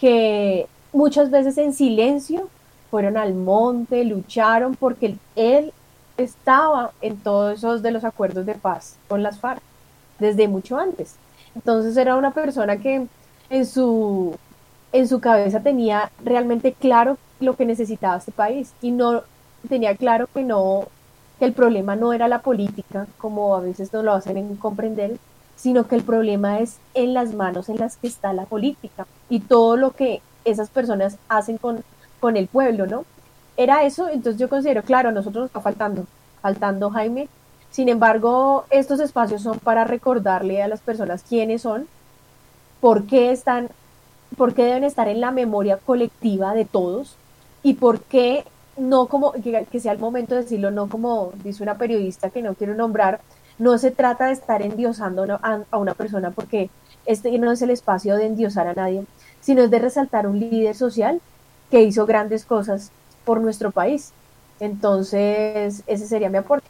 que muchas veces en silencio fueron al monte, lucharon, porque él estaba en todos esos de los acuerdos de paz con las FARC desde mucho antes. Entonces era una persona que en su en su cabeza tenía realmente claro lo que necesitaba este país y no tenía claro que no que el problema no era la política como a veces nos lo hacen comprender sino que el problema es en las manos en las que está la política y todo lo que esas personas hacen con, con el pueblo, ¿no? Era eso, entonces yo considero, claro, a nosotros nos está faltando, faltando Jaime. Sin embargo, estos espacios son para recordarle a las personas quiénes son, por qué están por qué deben estar en la memoria colectiva de todos y por qué no como, que, sea el momento de decirlo, no como dice una periodista que no quiero nombrar, no se trata de estar endiosando a, a una persona porque este no es el espacio de endiosar a nadie, sino es de resaltar un líder social que hizo grandes cosas por nuestro país. Entonces, ese sería mi aporte.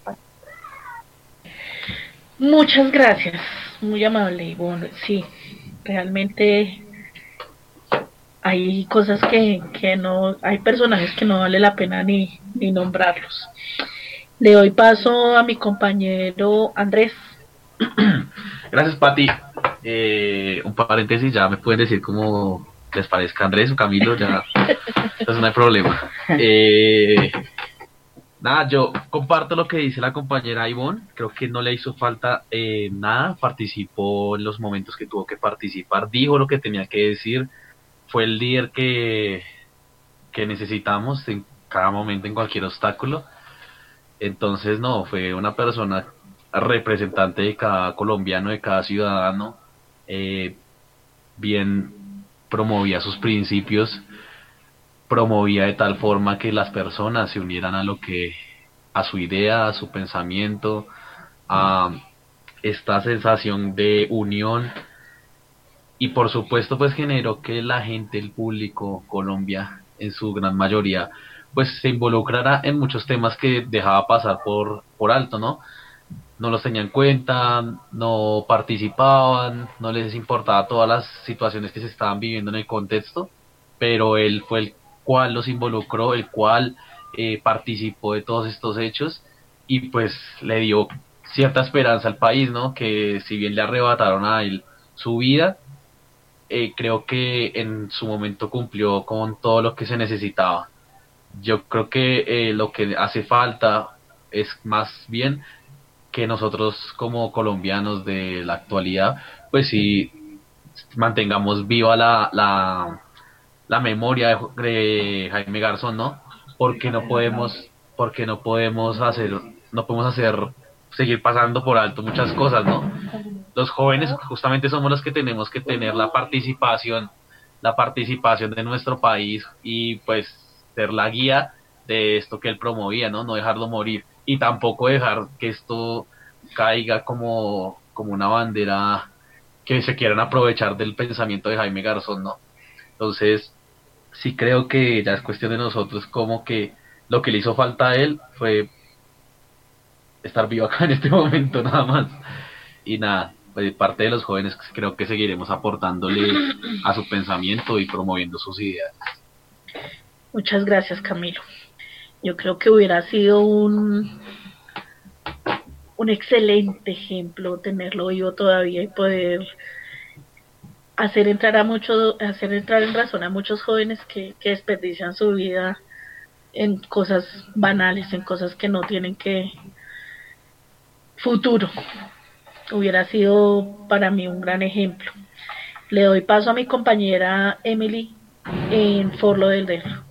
Muchas gracias, muy amable. Bueno, sí, realmente hay cosas que, que no, hay personajes que no vale la pena ni, ni nombrarlos. Le doy paso a mi compañero Andrés. Gracias, Pati. Eh, un paréntesis, ya me pueden decir cómo les parezca Andrés o Camilo, ya entonces no hay problema. Eh, nada, yo comparto lo que dice la compañera Ivonne, creo que no le hizo falta eh, nada, participó en los momentos que tuvo que participar, dijo lo que tenía que decir, fue el líder que, que necesitamos en cada momento, en cualquier obstáculo. Entonces, no, fue una persona representante de cada colombiano, de cada ciudadano, eh, bien promovía sus principios, promovía de tal forma que las personas se unieran a lo que, a su idea, a su pensamiento, a esta sensación de unión y por supuesto pues generó que la gente, el público, Colombia en su gran mayoría, pues se involucrara en muchos temas que dejaba pasar por, por alto, ¿no? No los tenían en cuenta, no participaban, no les importaba todas las situaciones que se estaban viviendo en el contexto, pero él fue el cual los involucró, el cual eh, participó de todos estos hechos y pues le dio cierta esperanza al país, ¿no? Que si bien le arrebataron a él su vida, eh, creo que en su momento cumplió con todo lo que se necesitaba. Yo creo que eh, lo que hace falta es más bien que nosotros como colombianos de la actualidad, pues sí mantengamos viva la, la, la memoria de, Jaime Garzón, ¿no? Porque no podemos, porque no podemos hacer, no podemos hacer, seguir pasando por alto muchas cosas, ¿no? los jóvenes justamente somos los que tenemos que tener la participación, la participación de nuestro país y pues ser la guía de esto que él promovía, ¿no? No dejarlo morir y tampoco dejar que esto caiga como, como una bandera que se quieran aprovechar del pensamiento de Jaime Garzón, ¿no? Entonces, sí creo que ya es cuestión de nosotros como que lo que le hizo falta a él fue estar vivo acá en este momento nada más. Y nada, de parte de los jóvenes creo que seguiremos aportándole a su pensamiento y promoviendo sus ideas. Muchas gracias, Camilo. Yo creo que hubiera sido un, un excelente ejemplo tenerlo vivo todavía y poder hacer entrar a muchos, hacer entrar en razón a muchos jóvenes que desperdician su vida en cosas banales, en cosas que no tienen que futuro hubiera sido para mí un gran ejemplo. Le doy paso a mi compañera Emily en Forlo del Dero.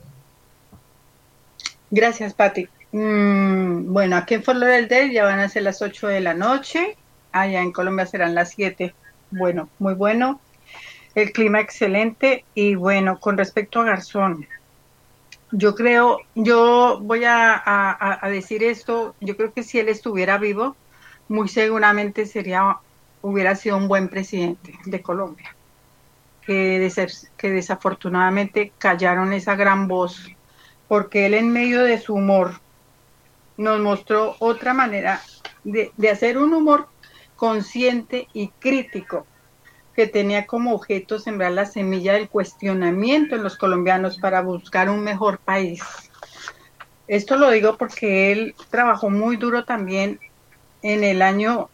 Gracias, Patti. Mm, bueno, aquí en Forlo del Dero ya van a ser las 8 de la noche. Allá en Colombia serán las 7. Bueno, muy bueno. El clima excelente. Y bueno, con respecto a Garzón, yo creo, yo voy a decir esto, yo creo que si él estuviera vivo, muy seguramente sería, hubiera sido un buen presidente de Colombia, que, desafortunadamente callaron esa gran voz, porque él en medio de su humor nos mostró otra manera de hacer un humor consciente y crítico, que tenía como objeto sembrar la semilla del cuestionamiento en los colombianos para buscar un mejor país. Esto lo digo porque él trabajó muy duro también en el año,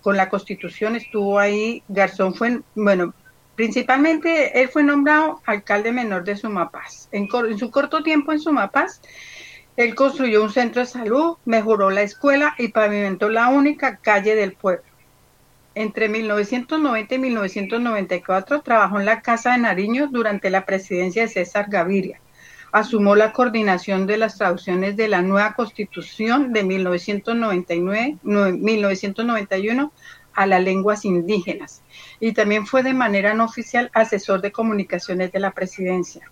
con la constitución estuvo ahí, Garzón fue, bueno, principalmente él fue nombrado alcalde menor de Sumapaz. En, en su corto tiempo en Sumapaz, él construyó un centro de salud, mejoró la escuela y pavimentó la única calle del pueblo. Entre 1990 y 1994 trabajó en la Casa de Nariño durante la presidencia de César Gaviria asumió la coordinación de las traducciones de la nueva constitución de 1999, 1991 a las lenguas indígenas y también fue de manera no oficial asesor de comunicaciones de la presidencia.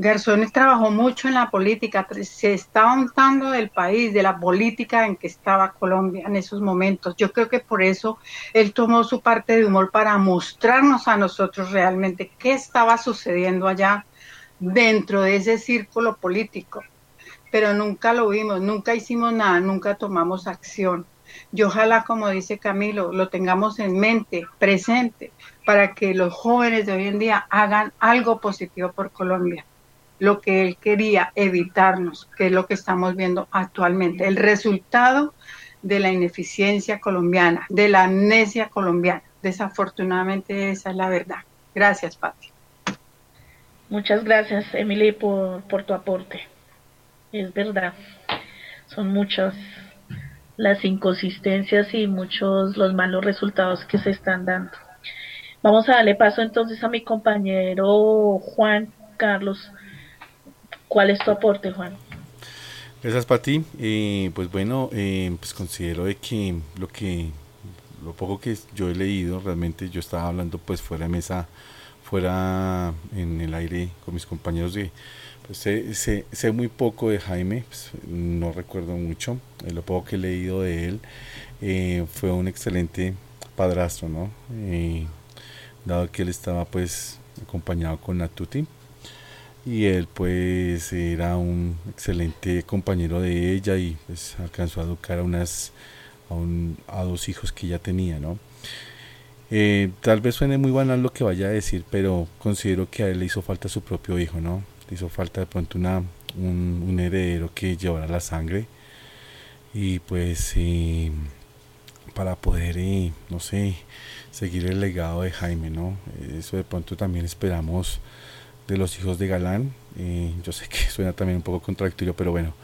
Garzón trabajó mucho en la política, se estaba untando del país, de la política en que estaba Colombia en esos momentos. Yo creo que por eso él tomó su parte de humor para mostrarnos a nosotros realmente qué estaba sucediendo allá dentro de ese círculo político, pero nunca lo vimos, nunca hicimos nada, nunca tomamos acción. Y ojalá, como dice Camilo, lo tengamos en mente, presente, para que los jóvenes de hoy en día hagan algo positivo por Colombia. Lo que él quería evitarnos, que es lo que estamos viendo actualmente, el resultado de la ineficiencia colombiana, de la amnesia colombiana. Desafortunadamente esa es la verdad. Gracias, Pati. Muchas gracias, Emily, por, tu aporte. Es verdad, son muchas las inconsistencias y muchos los malos resultados que se están dando. Vamos a darle paso entonces a mi compañero Juan Carlos ¿Cuál es tu aporte, Juan? Gracias, Pati. Eh, pues bueno, eh, pues considero de que lo que lo poco que yo he leído, realmente yo estaba hablando pues fuera de mesa, fuera en el aire con mis compañeros de, pues sé, sé, sé muy poco de Jaime, pues, no recuerdo mucho, eh, lo poco que he leído de él, eh, fue un excelente padrastro, ¿no? Eh, dado que él estaba pues acompañado con Natuti y él pues era un excelente compañero de ella y pues alcanzó a educar a unas a, un, a dos hijos que ya tenía, ¿no? Eh, tal vez suene muy banal lo que vaya a decir, pero considero que a él le hizo falta su propio hijo, ¿no? Le hizo falta de pronto una, un, un heredero que llevara la sangre y pues eh, para poder, eh, no sé, seguir el legado de Jaime, ¿no? Eso de pronto también esperamos de los hijos de Galán. Eh, yo sé que suena también un poco contradictorio, pero bueno,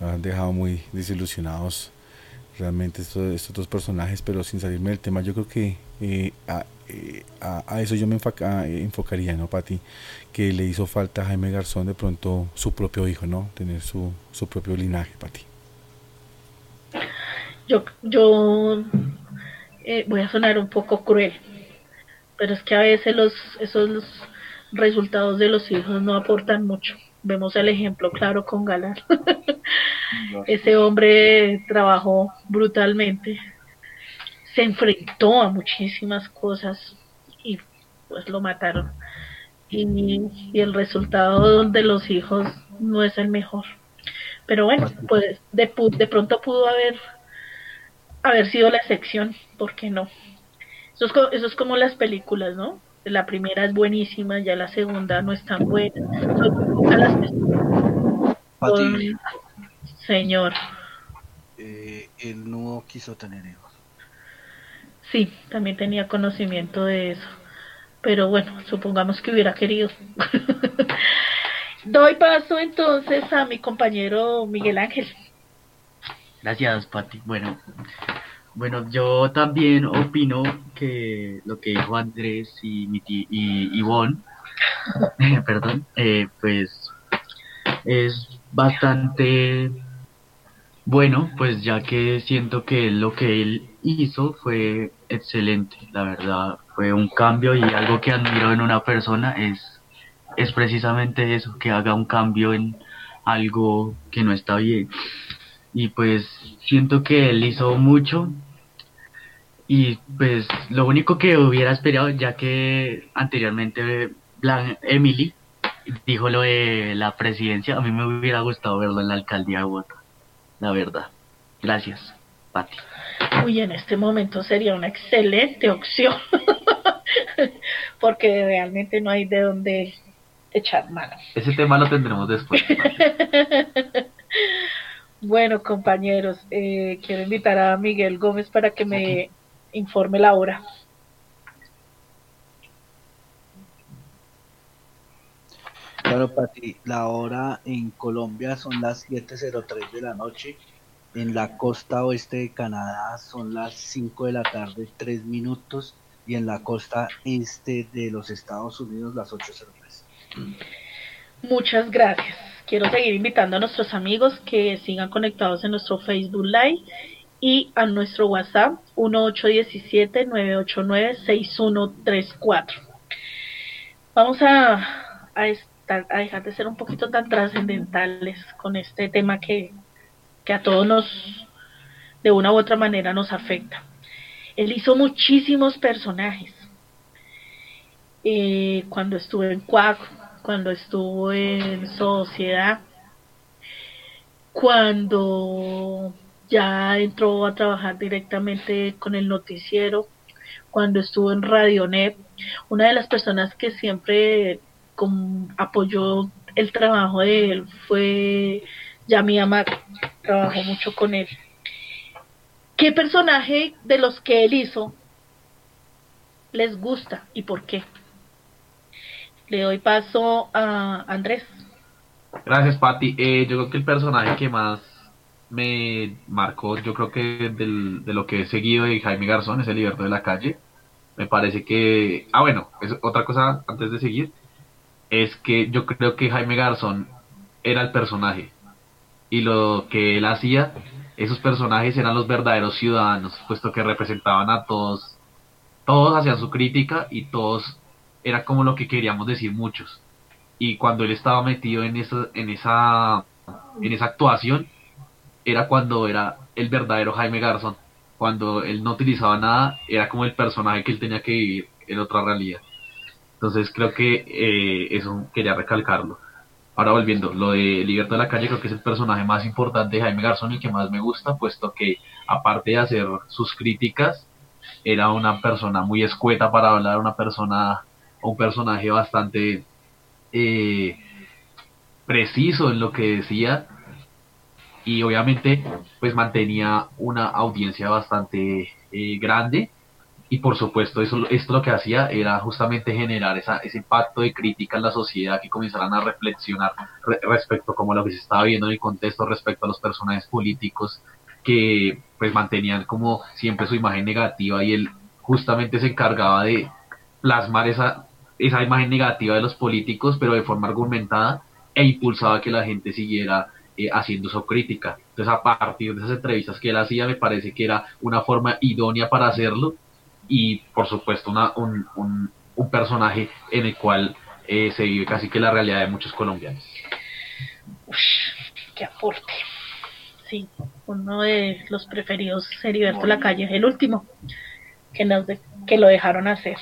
nos han dejado muy desilusionados realmente estos, estos dos personajes, pero sin salirme del tema, yo creo que eh, a, eh, a, eso yo me enfoca, eh, enfocaría, ¿no, Pati? Que le hizo falta a Jaime Garzón de pronto su propio hijo, ¿no? Tener su, su propio linaje, Pati. Yo, yo voy a sonar un poco cruel, pero es que a veces los, esos resultados de los hijos no aportan mucho. Vemos el ejemplo claro con Galán. Ese hombre trabajó brutalmente, se enfrentó a muchísimas cosas y pues lo mataron. Y, y, el resultado de los hijos no es el mejor. Pero bueno, pues de, de pronto pudo haber haber sido la excepción, ¿por qué no? Eso es, eso es como las películas, ¿no? La primera es buenísima, ya la segunda no es tan buena. Son, señor. Eh, él no quiso tener hijos. Sí, también tenía conocimiento de eso. Pero bueno, supongamos que hubiera querido. Doy paso entonces a mi compañero Miguel Ángel. Gracias, Pati. Bueno, bueno, yo también opino que lo que dijo Andrés y, mi tía, y Ivonne, perdón, eh, pues es bastante bueno, pues ya que siento que lo que él hizo fue excelente, la verdad, fue un cambio y algo que admiro en una persona es, es precisamente eso, que haga un cambio en algo que no está bien. Y pues siento que él hizo mucho y pues lo único que hubiera esperado ya que anteriormente Blan Emily dijo lo de la presidencia a mí me hubiera gustado verlo en la alcaldía de Bogotá la verdad. Gracias Pati. Uy en este momento sería una excelente opción porque realmente no hay de dónde echar mano. Ese tema lo tendremos después Bueno, compañeros, eh, quiero invitar a Miguel Gómez para que me informe la hora. Claro, Pati, la hora en Colombia son las 7.03 de la noche. En la costa oeste de Canadá son las 5 de la tarde, 3 minutos. Y en la costa este de los Estados Unidos, las 8.03. Muchas gracias quiero seguir invitando a nuestros amigos que sigan conectados en nuestro Facebook Live y a nuestro WhatsApp 1817-989-6134. Vamos a, a, a dejar de ser un poquito tan trascendentales con este tema que, que a todos nos, de una u otra manera, nos afecta. Él hizo muchísimos personajes. Eh, cuando estuve en Cuaco, cuando estuvo en sociedad, cuando ya entró a trabajar directamente con el noticiero, cuando estuvo en Radionet, una de las personas que siempre apoyó el trabajo de él fue Yami Amar, trabajó mucho con él. ¿Qué personaje de los que él hizo les gusta y por qué? Le doy paso a Andrés. Gracias, Patti. Eh, yo creo que el personaje que más me marcó, yo creo que del, de lo que he seguido de Jaime Garzón es el Liberto de la Calle. Me parece que... Ah, bueno, es otra cosa antes de seguir. Es que yo creo que Jaime Garzón era el personaje. Y lo que él hacía, esos personajes eran los verdaderos ciudadanos, puesto que representaban a todos, todos hacían su crítica y todos era como lo que queríamos decir muchos. Y cuando él estaba metido en esa, en esa, en esa actuación, era cuando era el verdadero Jaime Garzón. Cuando él no utilizaba nada, era como el personaje que él tenía que vivir en otra realidad. Entonces creo que eh, eso quería recalcarlo. Ahora volviendo, lo de Libertad de la Calle creo que es el personaje más importante de Jaime Garzón y que más me gusta, puesto que aparte de hacer sus críticas, era una persona muy escueta para hablar, una persona, un personaje bastante eh, preciso en lo que decía y obviamente pues mantenía una audiencia bastante eh, grande y por supuesto eso esto lo que hacía era justamente generar esa, ese impacto de crítica en la sociedad que comenzaran a reflexionar respecto a cómo lo que se estaba viendo en el contexto respecto a los personajes políticos que pues mantenían como siempre su imagen negativa y él justamente se encargaba de plasmar esa, esa imagen negativa de los políticos pero de forma argumentada e impulsaba que la gente siguiera eh, haciendo su crítica. Entonces a partir de esas entrevistas que él hacía me parece que era una forma idónea para hacerlo y por supuesto una, un, un, personaje en el cual eh, se vive casi que la realidad de muchos colombianos. qué aporte. Sí, uno de los preferidos sería la calle, el último que, nos que lo dejaron hacer.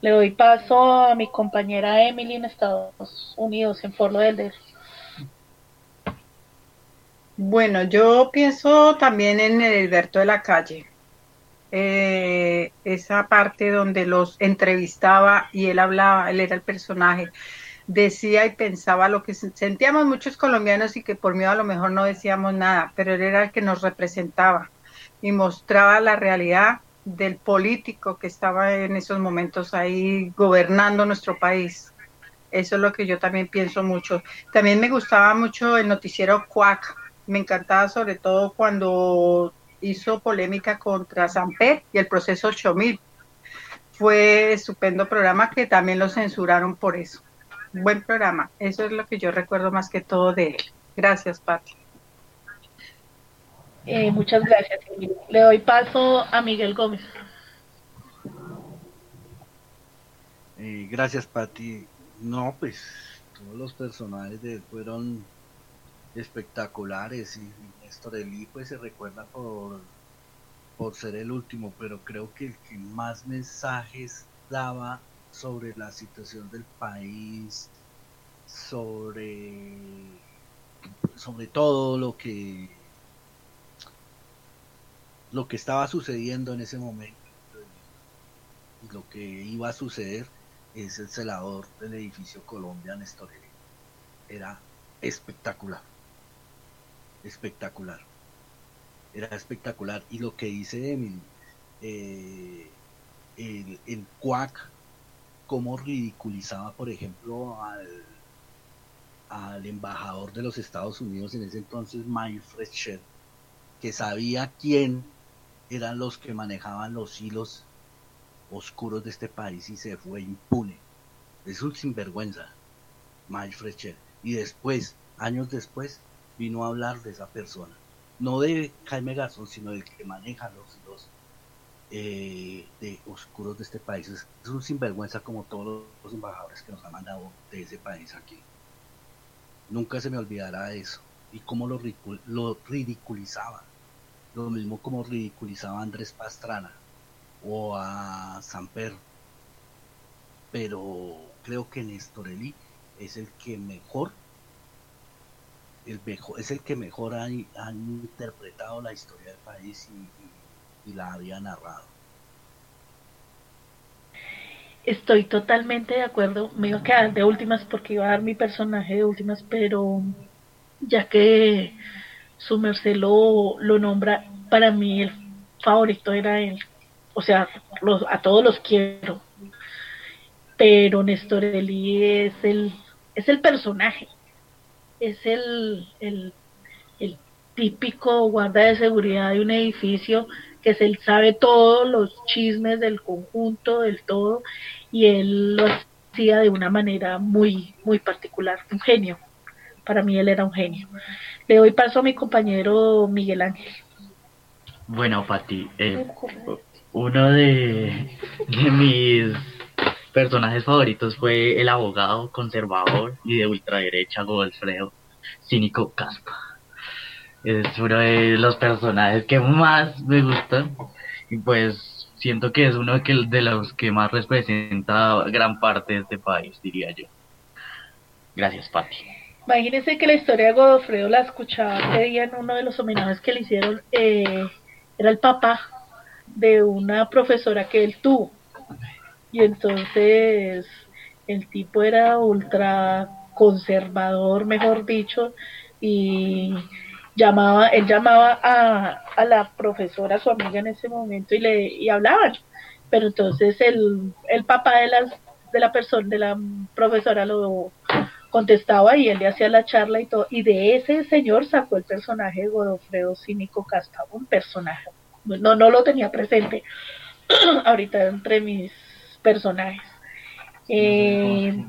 Le doy paso a mi compañera Emily en Estados Unidos, en Fort del Bueno, yo pienso también en Alberto de la Calle eh, esa parte donde los entrevistaba y él hablaba, él era el personaje, decía y pensaba lo que sentíamos muchos colombianos y que por miedo a lo mejor no decíamos nada, pero él era el que nos representaba y mostraba la realidad del político que estaba en esos momentos ahí gobernando nuestro país. Eso es lo que yo también pienso mucho. También me gustaba mucho el noticiero Cuac. Me encantaba sobre todo cuando hizo polémica contra Samper y el proceso 8000. Fue estupendo programa que también lo censuraron por eso. Buen programa. Eso es lo que yo recuerdo más que todo de él. Gracias, Pati. Eh, muchas gracias. Le doy paso a Miguel Gómez. Eh, gracias, Pati. No, pues todos los personajes de fueron espectaculares y Néstor Elí pues se recuerda por, por ser el último, pero creo que el que más mensajes daba sobre la situación del país, sobre, sobre todo lo que lo que estaba sucediendo en ese momento y lo que iba a suceder es el celador del edificio Colombia Néstor. Era espectacular espectacular. Era espectacular. Y lo que dice Emily, eh, el, el cuac, cómo ridiculizaba, por ejemplo, al, al embajador de los Estados Unidos en ese entonces, Mike Fletcher, que sabía quién eran los que manejaban los hilos oscuros de este país y se fue impune. Es un sinvergüenza, Mike Fletcher. Y después, años después, vino a hablar de esa persona. No de Jaime Garzón, sino del que maneja los, eh, oscuros de este país. Es, un sinvergüenza como todos los embajadores que nos han mandado de ese país aquí. Nunca se me olvidará eso. Y cómo lo, lo ridiculizaba. Lo mismo como ridiculizaba a Andrés Pastrana o a Samper. Pero creo que Néstor Eli es el que mejor es el que mejor ha, interpretado la historia del país y, la había narrado. Estoy totalmente de acuerdo. Me iba a quedar de últimas porque iba a dar mi personaje de últimas, pero ya que su merced lo, nombra, para mí el favorito era él. O sea, a todos los quiero. Pero Néstor es el, es el personaje es el, el, típico guarda de seguridad de un edificio que se sabe todos los chismes del conjunto, del todo, y él lo hacía de una manera muy, muy particular, un genio, para mí él era un genio. Le doy paso a mi compañero Miguel Ángel. Bueno, Pati, eh, uno de, de mis personajes favoritos fue el abogado conservador y de ultraderecha Godofredo Cínico Caspa. Es uno de los personajes que más me gustan y pues siento que es uno de, que- los que más representa gran parte de este país, diría yo. Gracias, Pati. Imagínense que la historia de Godofredo la escuchaba ese día en uno de los homenajes que le hicieron. eh, era el papá de una profesora que él tuvo. Y entonces el tipo era ultra conservador, mejor dicho, y llamaba, él llamaba a, a la profesora, su amiga en ese momento, y le y hablaban. Pero entonces el, el papá de las de la persona, de la profesora lo contestaba y él le hacía la charla y todo. Y de ese señor sacó el personaje de Godofredo Cínico Caspa, un personaje. No, no lo tenía presente ahorita entre mis personajes. Eh,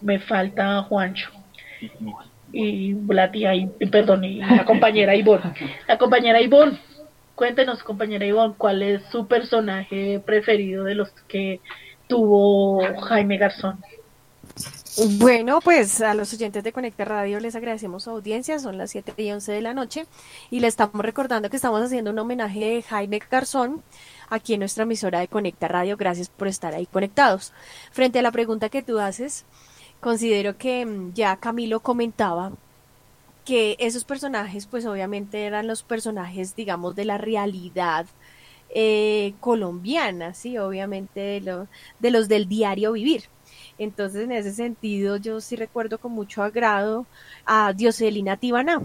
me falta Juancho y la tía, y, perdón, y la compañera Ivonne. La compañera Ivonne, cuéntenos, compañera Ivonne, ¿cuál es su personaje preferido de los que tuvo Jaime Garzón? Bueno, pues a los oyentes de Conecta Radio les agradecemos su audiencia, son las 7 y 11 de la noche y le estamos recordando que estamos haciendo un homenaje de Jaime Garzón aquí en nuestra emisora de Conecta Radio. Gracias por estar ahí conectados. Frente a la pregunta que tú haces, considero que mm, ya Camilo comentaba que esos personajes pues obviamente eran los personajes digamos de la realidad eh, colombiana, sí, obviamente de, lo- de los del diario vivir. Entonces, en ese sentido, yo sí recuerdo con mucho agrado a Dioselina Tibaná,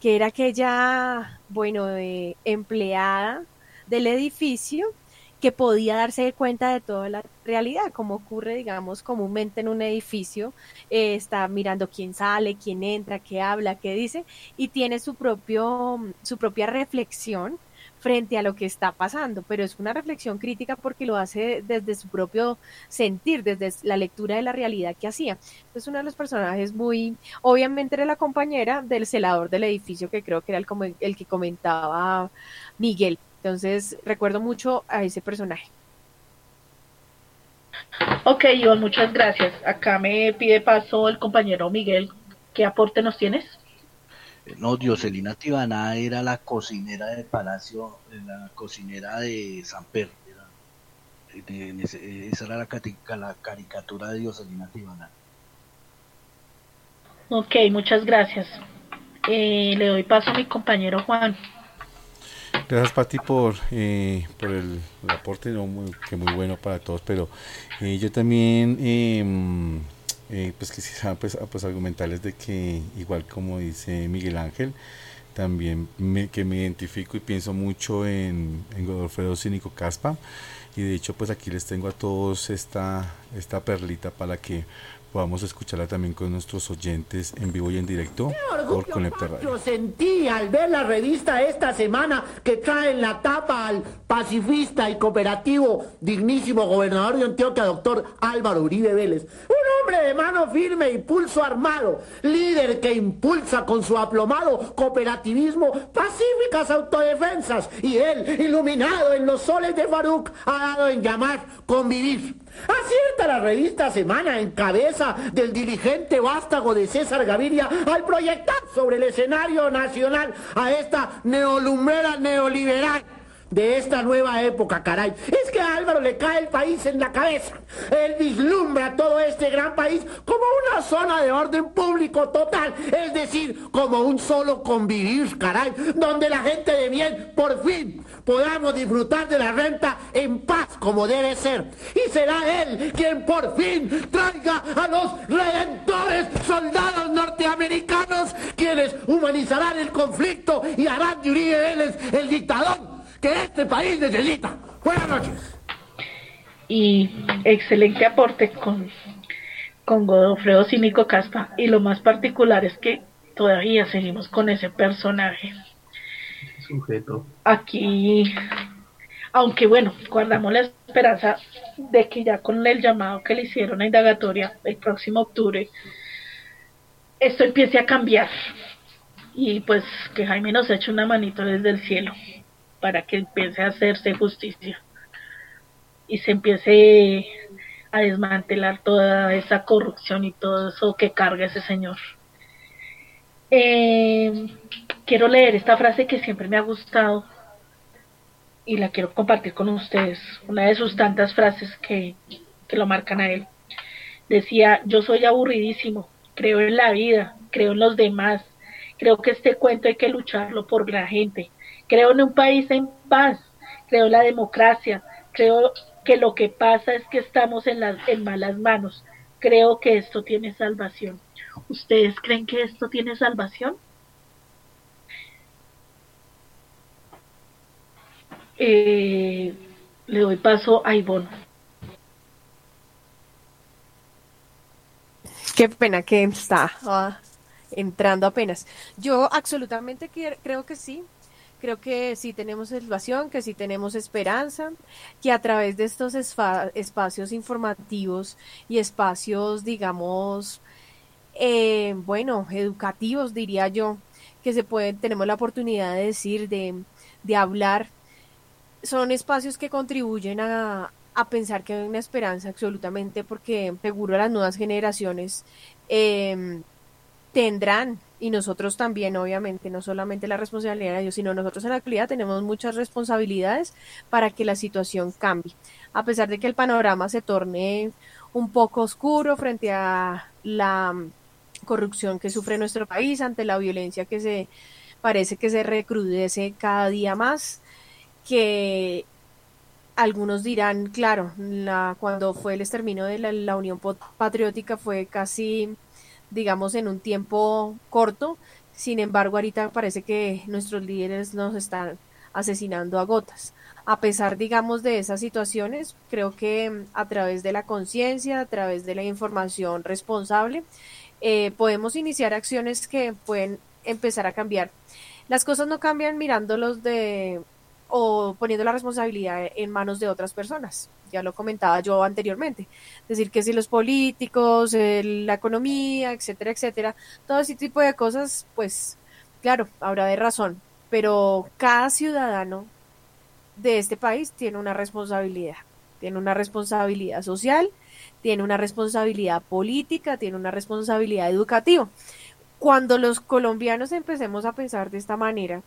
que era aquella, bueno, eh, empleada del edificio que podía darse cuenta de toda la realidad, como ocurre, digamos, comúnmente en un edificio, eh, está mirando quién sale, quién entra, qué habla, qué dice, y tiene su propio, su propia reflexión frente a lo que está pasando, pero es una reflexión crítica porque lo hace desde su propio sentir, desde la lectura de la realidad que hacía. Es uno de los personajes muy, obviamente era la compañera del celador del edificio, que creo que era el, el que comentaba Miguel. Entonces recuerdo mucho a ese personaje. Ok, Ivonne, muchas gracias. Acá me pide paso el compañero Miguel. ¿Qué aporte nos tienes? No, Dioselina Tibaná era la cocinera del palacio, eh, la cocinera de San Pedro. esa era la caricatura de Dioselina Tibaná. Ok, muchas gracias. Eh, le doy paso a mi compañero Juan. Gracias Pati por, eh, por el, el aporte, no, muy, que muy bueno para todos, pero eh, yo también mm, eh, pues quisiera pues, a- pues argumentarles de que igual como dice Miguel Ángel, también me, que me identifico y pienso mucho en, en Godofredo Cínico Caspa y de hecho pues aquí les tengo a todos esta, esta perlita para que podamos escucharla también con nuestros oyentes en vivo y en directo por Conecta Radio. Yo sentí al ver la revista esta semana que trae en la tapa al pacifista y cooperativo dignísimo gobernador de Antioquia, doctor Álvaro Uribe Vélez. Un hombre de mano firme y pulso armado, líder que impulsa con su aplomado cooperativismo pacíficas autodefensas y él, iluminado en los soles de Faruk, ha dado en llamar convivir. Acierta la revista Semana en cabeza del dirigente vástago de César Gaviria al proyectar sobre el escenario nacional a esta neolumbrera neoliberal de esta nueva época, caray. Es que a Álvaro le cae el país en la cabeza. Él vislumbra todo este gran país como una zona de orden público total, es decir, como un solo convivir, caray, donde la gente de bien por fin podamos disfrutar de la renta en paz como debe ser. Y será él quien por fin traiga a los redentores soldados norteamericanos quienes humanizarán el conflicto y harán de Uribe Vélez el dictador que este país necesita. Buenas noches. Y excelente aporte con, con Godofredo Cínico Caspa. Y lo más particular es que todavía seguimos con ese personaje. Sujeto. Aquí, aunque bueno, guardamos la esperanza de que ya con el llamado que le hicieron a indagatoria el próximo octubre, esto empiece a cambiar y pues que Jaime nos eche una manito desde el cielo para que empiece a hacerse justicia y se empiece a desmantelar toda esa corrupción y todo eso que carga ese señor. Eh, quiero leer esta frase que siempre me ha gustado y la quiero compartir con ustedes, una de sus tantas frases que, lo marcan a él. Decía, yo soy aburridísimo, creo en la vida, creo en los demás, creo que este cuento hay que lucharlo por la gente, creo en un país en paz, creo en la democracia, creo que lo que pasa es que estamos en, las, en malas manos, creo que esto tiene salvación. ¿Ustedes creen que esto tiene salvación? Eh, le doy paso a Ivonne. Qué pena que está ah, entrando apenas. Yo absolutamente creo que sí. Creo que sí tenemos salvación, que sí tenemos esperanza, que a través de estos espacios informativos y espacios, digamos, eh, bueno, educativos, diría yo, que se pueden, tenemos la oportunidad de decir, de, de hablar, son espacios que contribuyen a, a pensar que hay una esperanza absolutamente porque seguro las nuevas generaciones eh, tendrán y nosotros también obviamente no solamente la responsabilidad de ellos sino nosotros en la actualidad tenemos muchas responsabilidades para que la situación cambie. A pesar de que el panorama se torne un poco oscuro frente a la corrupción que sufre nuestro país ante la violencia que se parece que se recrudece cada día más que algunos dirán, claro, la, cuando fue el exterminio de la, Unión Patriótica fue casi, digamos, en un tiempo corto. Sin embargo, ahorita parece que nuestros líderes nos están asesinando a gotas. A pesar, digamos, de esas situaciones, creo que mm, a través de la conciencia, a través de la información responsable, eh, podemos iniciar acciones que pueden empezar a cambiar. Las cosas no cambian mirándolos de o poniendo la responsabilidad en manos de otras personas. Ya lo comentaba yo anteriormente. Decir que si los políticos, la economía, etcétera, etcétera, todo ese tipo de cosas, pues claro, habrá de razón. Pero cada ciudadano de este país tiene una responsabilidad. Tiene una responsabilidad social, tiene una responsabilidad política, tiene una responsabilidad educativa. Cuando los colombianos empecemos a pensar de esta manera,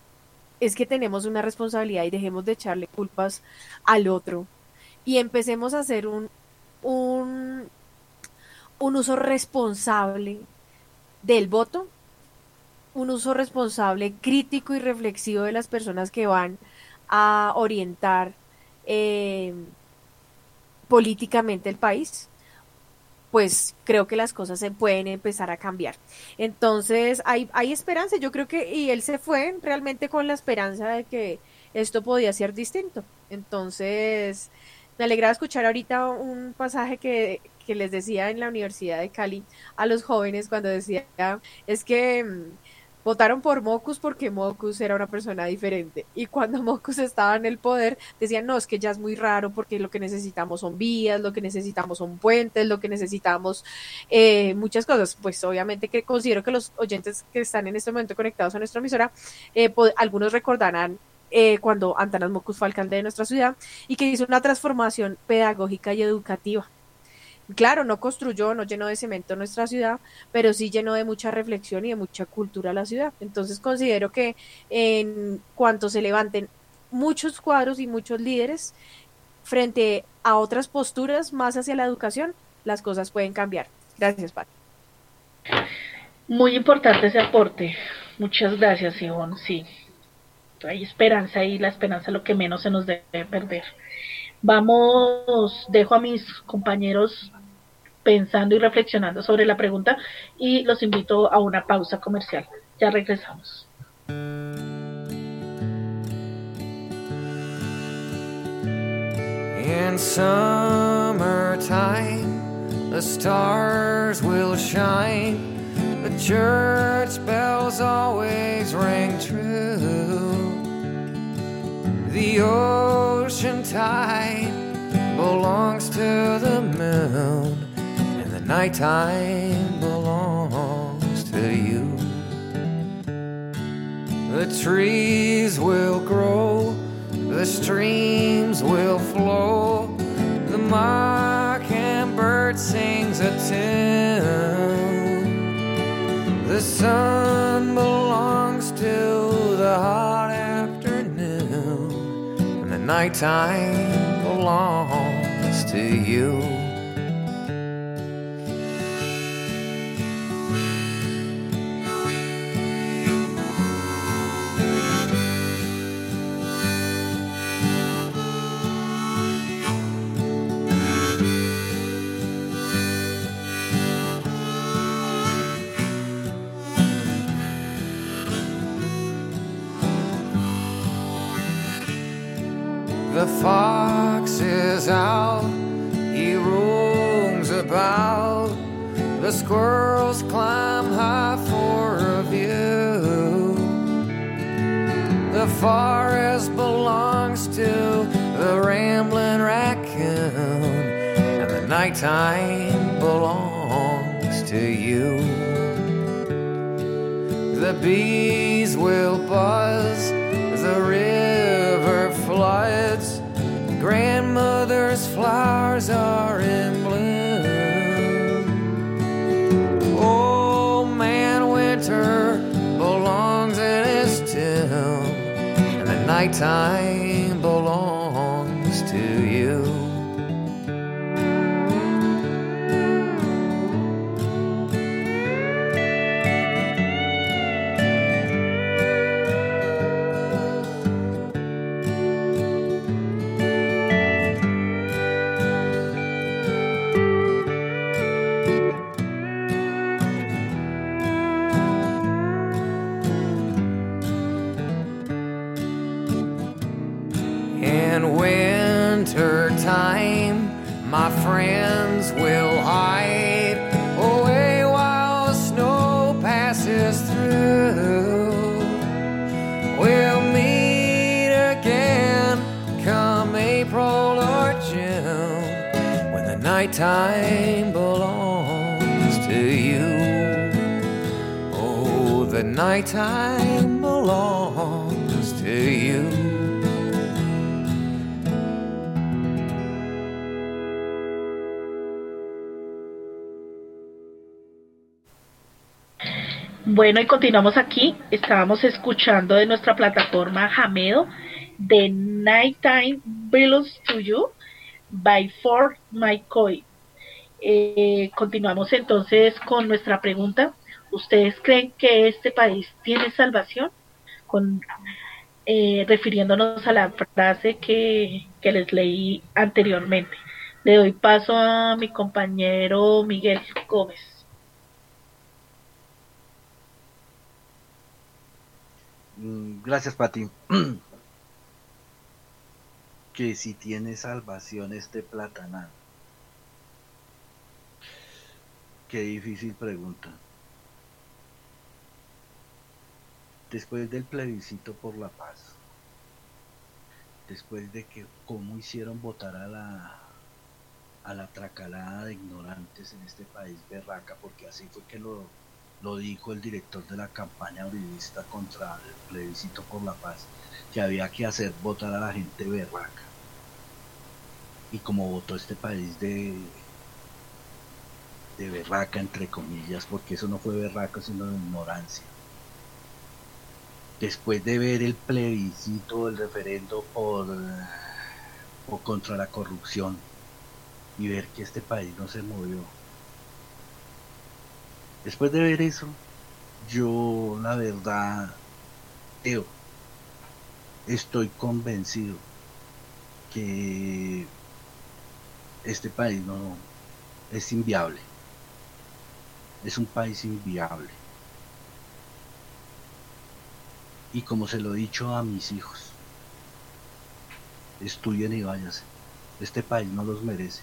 es que tenemos una responsabilidad y dejemos de echarle culpas al otro. Y empecemos a hacer un, un, un uso responsable del voto, un uso responsable, crítico y reflexivo de las personas que van a orientar eh, políticamente el país pues creo que las cosas se pueden empezar a cambiar. Entonces, hay, hay esperanza, yo creo que, y él se fue realmente con la esperanza de que esto podía ser distinto. Entonces, me alegraba escuchar ahorita un pasaje que, que les decía en la Universidad de Cali a los jóvenes cuando decía, es que mm, votaron por Mocus porque Mocus era una persona diferente. Y cuando Mocus estaba en el poder, decían, no, es que ya es muy raro porque lo que necesitamos son vías, lo que necesitamos son puentes, lo que necesitamos eh, muchas cosas. Pues obviamente que considero que los oyentes que están en este momento conectados a nuestra emisora, eh, algunos recordarán eh, cuando Antanas Mocus fue alcalde de nuestra ciudad y que hizo una transformación pedagógica y educativa Claro, no construyó, no llenó de cemento nuestra ciudad, pero sí llenó de mucha reflexión y de mucha cultura la ciudad. Entonces considero que en cuanto se levanten muchos cuadros y muchos líderes frente a otras posturas más hacia la educación, las cosas pueden cambiar. Gracias, Pat. Muy importante ese aporte. Muchas gracias, Ivonne. Sí, hay esperanza y la esperanza es lo que menos se nos debe perder. Vamos, dejo a mis compañeros pensando y reflexionando sobre la pregunta y los invito a una pausa comercial. Ya regresamos. In summertime, the stars will shine, the church bells always ring true. The ocean tide belongs to the moon. Nighttime belongs to you. The trees will grow, the streams will flow, the mockingbird bird sings a tune. The sun belongs to the hot afternoon, and the nighttime belongs to you. Fox is out, he roams about. The squirrels climb high for a view. The forest belongs to the rambling raccoon, and the nighttime belongs to you. The bees will buzz, the river floods. Grandmother's flowers are in bloom. Old man winter belongs in his tomb, and the nighttime nighttime belongs to you. Oh, the nighttime belongs to you. Bueno, y continuamos aquí. Estábamos escuchando de nuestra plataforma Jamedo de Nighttime Belongs to You by Ford McCoy. Eh, continuamos entonces con nuestra pregunta. ¿Ustedes creen que este país tiene salvación? Con, eh, refiriéndonos a la frase que, que les leí anteriormente. Le doy paso a mi compañero Miguel Gómez. Mm, Gracias, Pati. que si tiene salvación este platanal. Qué difícil pregunta. Después del plebiscito por la paz, después de que cómo hicieron votar a la a la tracalada de ignorantes en este país berraca, porque así fue que lo, lo dijo el director de la campaña uribista contra el plebiscito por la paz, que había que hacer votar a la gente berraca. Y como votó este país de, de berraca, entre comillas, porque eso no fue berraca, sino de ignorancia. Después de ver el plebiscito, el referendo por, por contra la corrupción, y ver que este país no se movió, Después de ver eso, yo la verdad, Teo, estoy convencido que este país no es inviable. Es un país inviable. Y como se lo he dicho a mis hijos, estudien y váyanse. Este país no los merece.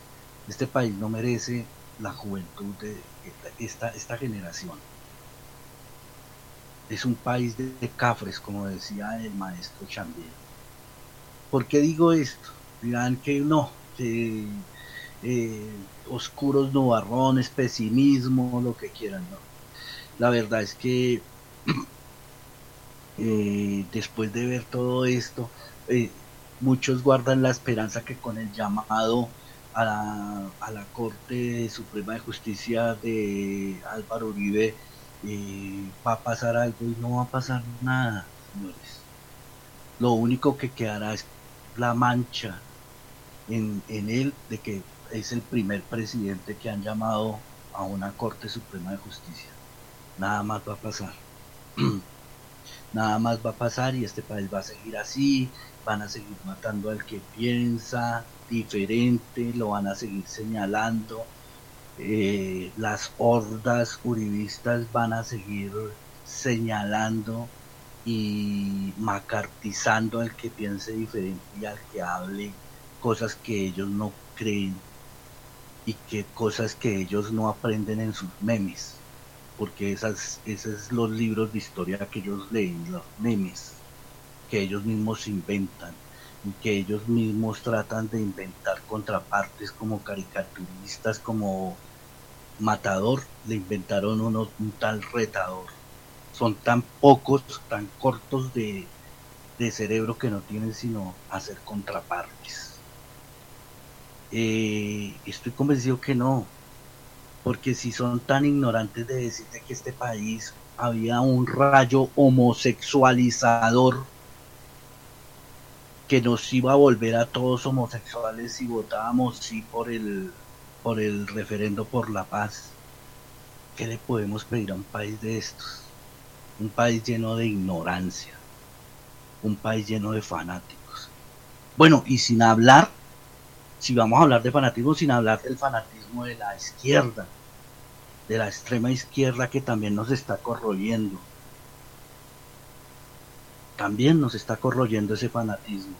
Este país no merece la juventud de esta, esta generación. Es un país de, cafres, como decía el maestro Chambier. ¿Por qué digo esto? Dirán que no, que eh, oscuros nubarrones, pesimismo, lo que quieran. No. La verdad es que eh, después de ver todo esto, eh, muchos guardan la esperanza que con el llamado a la, a la Corte Suprema de Justicia de Álvaro Uribe eh, va a pasar algo y no va a pasar nada, señores. Lo único que quedará es la mancha en, en él de que es el primer presidente que han llamado a una Corte Suprema de Justicia. Nada más va a pasar. Nada más va a pasar y este país va a seguir así, van a seguir matando al que piensa diferente, lo van a seguir señalando, eh, las hordas uribistas van a seguir señalando y macartizando al que piense diferente y al que hable cosas que ellos no creen y que cosas que ellos no aprenden en sus memes porque esas, esos son los libros de historia que ellos leen, los memes que ellos mismos inventan y que ellos mismos tratan de inventar contrapartes como caricaturistas, como Matador, le inventaron uno, un tal retador. Son tan pocos, tan cortos de, de cerebro que no tienen sino hacer contrapartes. Eh, estoy convencido que no, porque si son tan ignorantes de decirte que este país había un rayo homosexualizador que nos iba a volver a todos homosexuales si votábamos sí por el por el referendo por la paz. ¿Qué le podemos pedir a un país de estos? Un país lleno de ignorancia, un país lleno de fanáticos. Bueno, y sin hablar, si vamos a hablar de fanatismo, sin hablar del fanatismo de la izquierda, de la extrema izquierda que también nos está corroyendo. También nos está corroyendo ese fanatismo.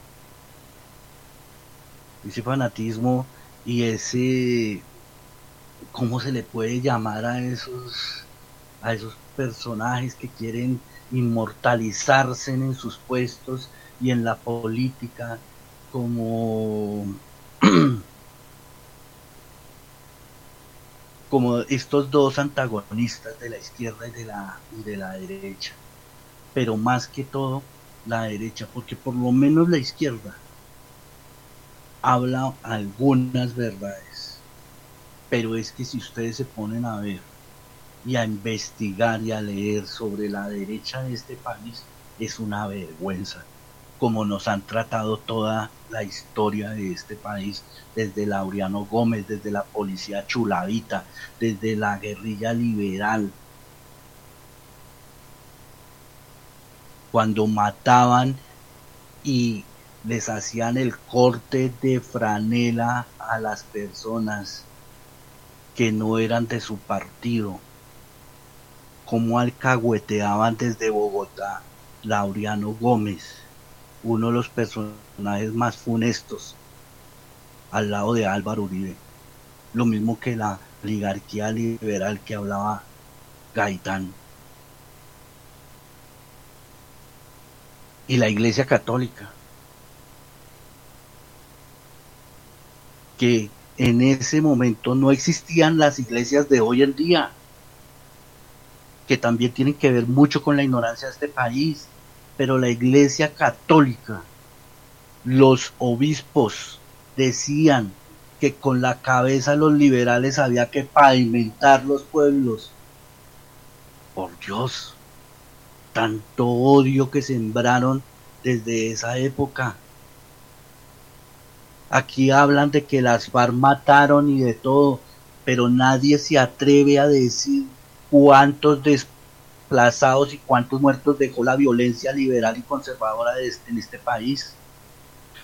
Ese fanatismo y ese ¿cómo se le puede llamar a esos a esos personajes que quieren inmortalizarse en sus puestos y en la política como como estos dos antagonistas de la izquierda y de la, de la derecha. Pero más que todo la derecha, porque por lo menos la izquierda habla algunas verdades. Pero es que si ustedes se ponen a ver y a investigar y a leer sobre la derecha de este país, es una vergüenza como nos han tratado toda la historia de este país, desde Laureano Gómez, desde la policía chulavita, desde la guerrilla liberal, cuando mataban y les hacían el corte de franela a las personas que no eran de su partido, como alcahueteaban desde Bogotá Laureano Gómez uno de los personajes más funestos al lado de Álvaro Uribe. Lo mismo que la oligarquía liberal que hablaba Gaitán. Y la Iglesia Católica. Que en ese momento no existían las iglesias de hoy en día. Que también tienen que ver mucho con la ignorancia de este país pero la Iglesia Católica, los obispos decían que con la cabeza los liberales había que pavimentar los pueblos. Por Dios, tanto odio que sembraron desde esa época. Aquí hablan de que las FARC mataron y de todo, pero nadie se atreve a decir cuántos después y cuántos muertos dejó la violencia liberal y conservadora este, en este país.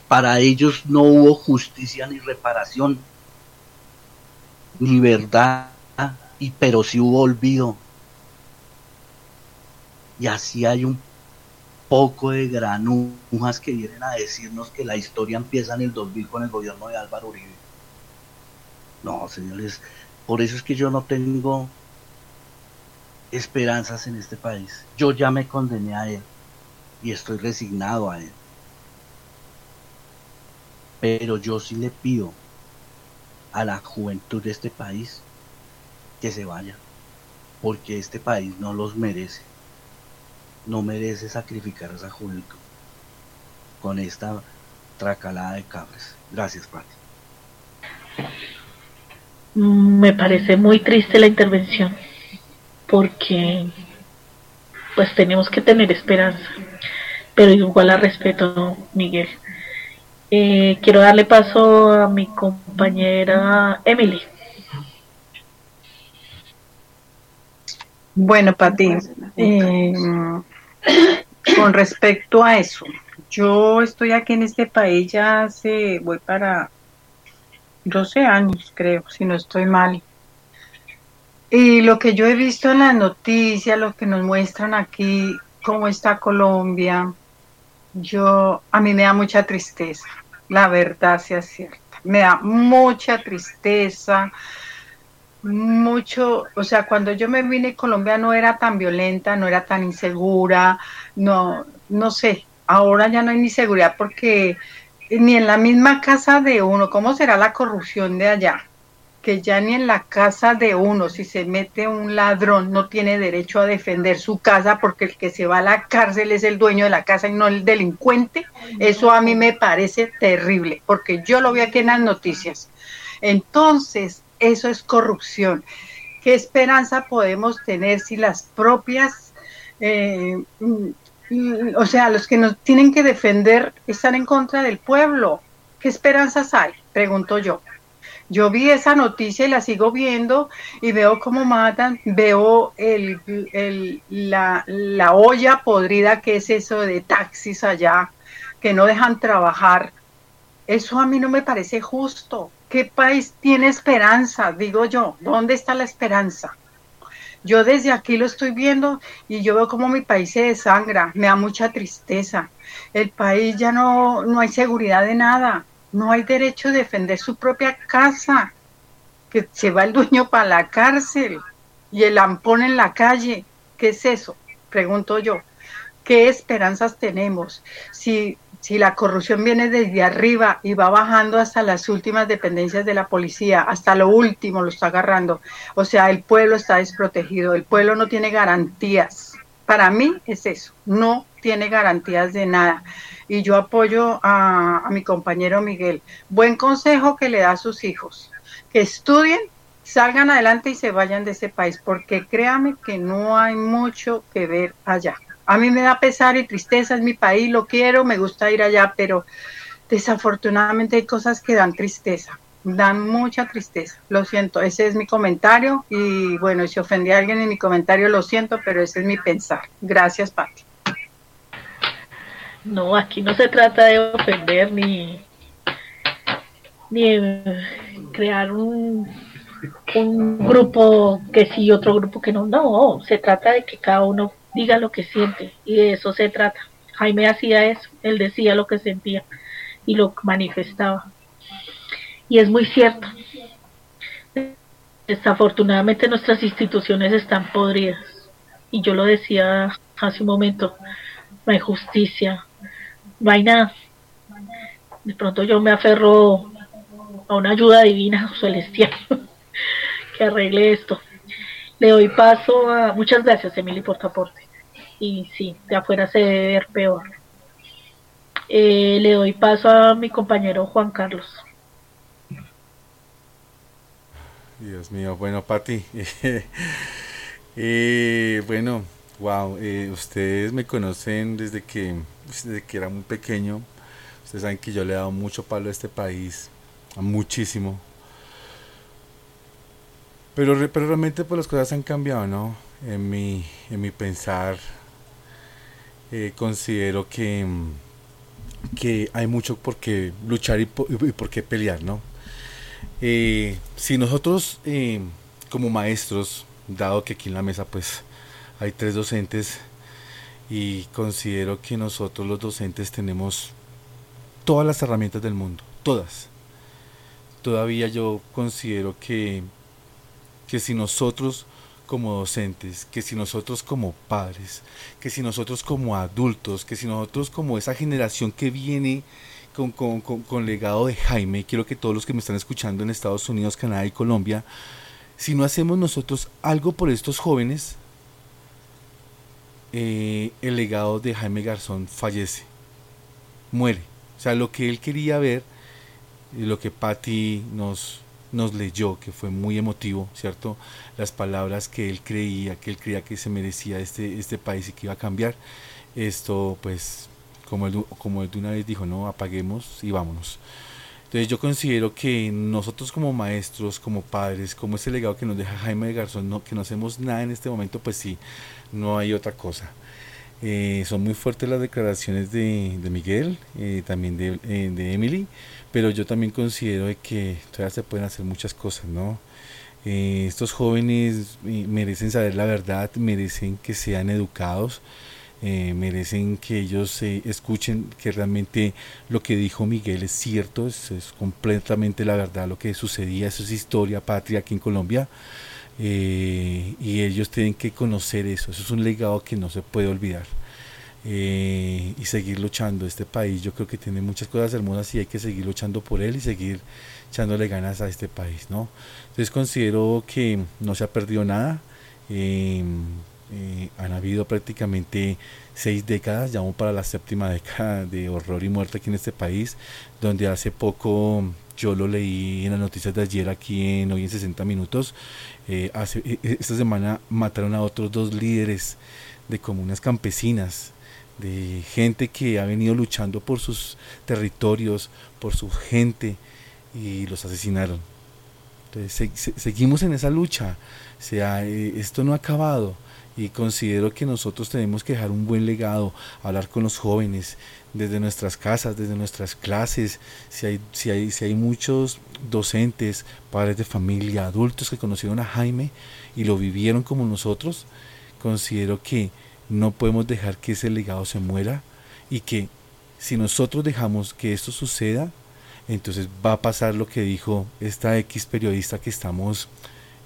Para ellos no hubo justicia ni reparación, ni verdad, y, pero sí hubo olvido. Y así hay un poco de granujas que vienen a decirnos que la historia empieza en el 2000 con el gobierno de Álvaro Uribe. No, señores, por eso es que yo no tengo esperanzas en este país. Yo ya me condené a él y estoy resignado a él. Pero yo sí le pido a la juventud de este país que se vaya, porque este país no los merece. no merece sacrificar a esa juventud con esta tracalada de cabras. Gracias, Pati. Me parece muy triste la intervención porque pues tenemos que tener esperanza, pero igual la respeto, Miguel. Eh, quiero darle paso a mi compañera Emily. Bueno, Pati, eh, con respecto a eso, yo estoy aquí en este país ya hace, voy para 12 años, creo, si no estoy mal. Y lo que yo he visto en las noticias, lo que nos muestran aquí, cómo está Colombia, yo, a mí me da mucha tristeza, la verdad sea cierta. Me da mucha tristeza, mucho, o sea, cuando yo me vine Colombia no era tan violenta, no era tan insegura, no, no sé, ahora ya no hay ni seguridad porque ni en la misma casa de uno, ¿cómo será la corrupción de allá? Que ya ni en la casa de uno, si se mete un ladrón, no tiene derecho a defender su casa porque el que se va a la cárcel es el dueño de la casa y no el delincuente. Eso a mí me parece terrible, porque yo lo vi aquí en las noticias. Entonces, eso es corrupción. ¿Qué esperanza podemos tener si las propias, eh, mm, o sea, los que nos tienen que defender están en contra del pueblo? ¿Qué esperanzas hay? Pregunto yo. Yo vi esa noticia y la sigo viendo y veo cómo matan, veo el, la olla podrida que es eso de taxis allá, que no dejan trabajar. Eso a mí no me parece justo. ¿Qué país tiene esperanza? Digo yo, ¿dónde está la esperanza? Yo desde aquí lo estoy viendo y yo veo como mi país se desangra, me da mucha tristeza. El país ya no, no hay seguridad de nada, no hay derecho a defender su propia casa, que se va el dueño para la cárcel y el ampón en la calle. ¿Qué es eso? Pregunto yo. ¿Qué esperanzas tenemos? Si, si la corrupción viene desde arriba y va bajando hasta las últimas dependencias de la policía, hasta lo último lo está agarrando. O sea, el pueblo está desprotegido, el pueblo no tiene garantías. Para mí es eso, no tiene garantías de nada. Y yo apoyo a, a mi compañero Miguel. Buen consejo que le da a sus hijos, que estudien, salgan adelante y se vayan de ese país, porque créame que no hay mucho que ver allá. A mí me da pesar y tristeza, es mi país, lo quiero, me gusta ir allá, pero desafortunadamente hay cosas que dan tristeza, dan mucha tristeza. Lo siento, ese es mi comentario y bueno, si ofendí a alguien en mi comentario, lo siento, pero ese es mi pensar. Gracias, Pati. No, aquí no se trata de ofender ni, ni crear un, un grupo que sí, otro grupo que no. No, se trata de que cada uno diga lo que siente y de eso se trata. Jaime hacía eso, él decía lo que sentía y lo manifestaba. Y es muy cierto. Desafortunadamente nuestras instituciones están podridas. Y yo lo decía hace un momento, no hay justicia, nada. De pronto yo me aferro a una ayuda divina celestial que arregle esto. Le doy paso a... Muchas gracias, Emily, por tu aporte. Y sí, de afuera se debe ver peor. Eh, le doy paso a mi compañero Juan Carlos. Dios mío, bueno, Pati. eh, bueno, wow, eh, ustedes me conocen desde que, desde que era muy pequeño. Ustedes saben que yo le he dado mucho palo a este país, muchísimo. Pero, pero realmente pues las cosas han cambiado, ¿no? En mi, en mi pensar, eh, considero que, que hay mucho por qué luchar y por, qué pelear, ¿no? Eh, si nosotros como maestros, dado que aquí en la mesa pues hay tres docentes y considero que nosotros los docentes tenemos todas las herramientas del mundo, todas. Todavía yo considero que, que si nosotros como docentes, que si nosotros como padres, que si nosotros como adultos, que si nosotros como esa generación que viene con, con, con, con legado de Jaime, quiero que todos los que me están escuchando en Estados Unidos, Canadá y Colombia, si no hacemos nosotros algo por estos jóvenes, eh, el legado de Jaime Garzón fallece, muere. O sea, lo que él quería ver, lo que Patti nos, nos leyó, que fue muy emotivo, ¿cierto? Las palabras que él creía, que él creía que se merecía este, este país y que iba a cambiar. Esto, pues, como él, como él de una vez dijo, no, apaguemos y vámonos. Entonces yo considero que nosotros como maestros, como padres, como ese legado que nos deja Jaime Garzón, no, que no hacemos nada en este momento, pues sí, no hay otra cosa. Eh, son muy fuertes las declaraciones de, de Miguel, eh, también de, eh, de, Emily, pero yo también considero de que todavía se pueden hacer muchas cosas, ¿no? estos jóvenes merecen saber la verdad, merecen que sean educados, merecen que ellos escuchen que realmente lo que dijo Miguel es cierto, es, completamente la verdad lo que sucedía, eso es historia patria aquí en Colombia. Eh, y ellos tienen que conocer eso, eso es un legado que no se puede olvidar. y seguir luchando. Este país yo creo que tiene muchas cosas hermosas y hay que seguir luchando por él y seguir echándole ganas a este país. ¿no? Entonces considero que no se ha perdido nada. Eh, han habido prácticamente seis décadas, ya vamos para la séptima década de horror y muerte aquí en este país, donde hace poco yo lo leí en las noticias de ayer aquí en hoy en 60 minutos. Eh, hace, eh, esta semana mataron a otros dos líderes de comunas campesinas, de gente que ha venido luchando por sus territorios, por su gente, y los asesinaron. Entonces seguimos en esa lucha, sea, esto no ha acabado y considero que nosotros tenemos que dejar un buen legado, hablar con los jóvenes desde nuestras casas, desde nuestras clases, si hay, si hay, si hay muchos docentes, padres de familia, adultos que conocieron a Jaime y lo vivieron como nosotros, considero que no podemos dejar que ese legado se muera y que si nosotros dejamos que esto suceda, entonces va a pasar lo que dijo esta X periodista que estamos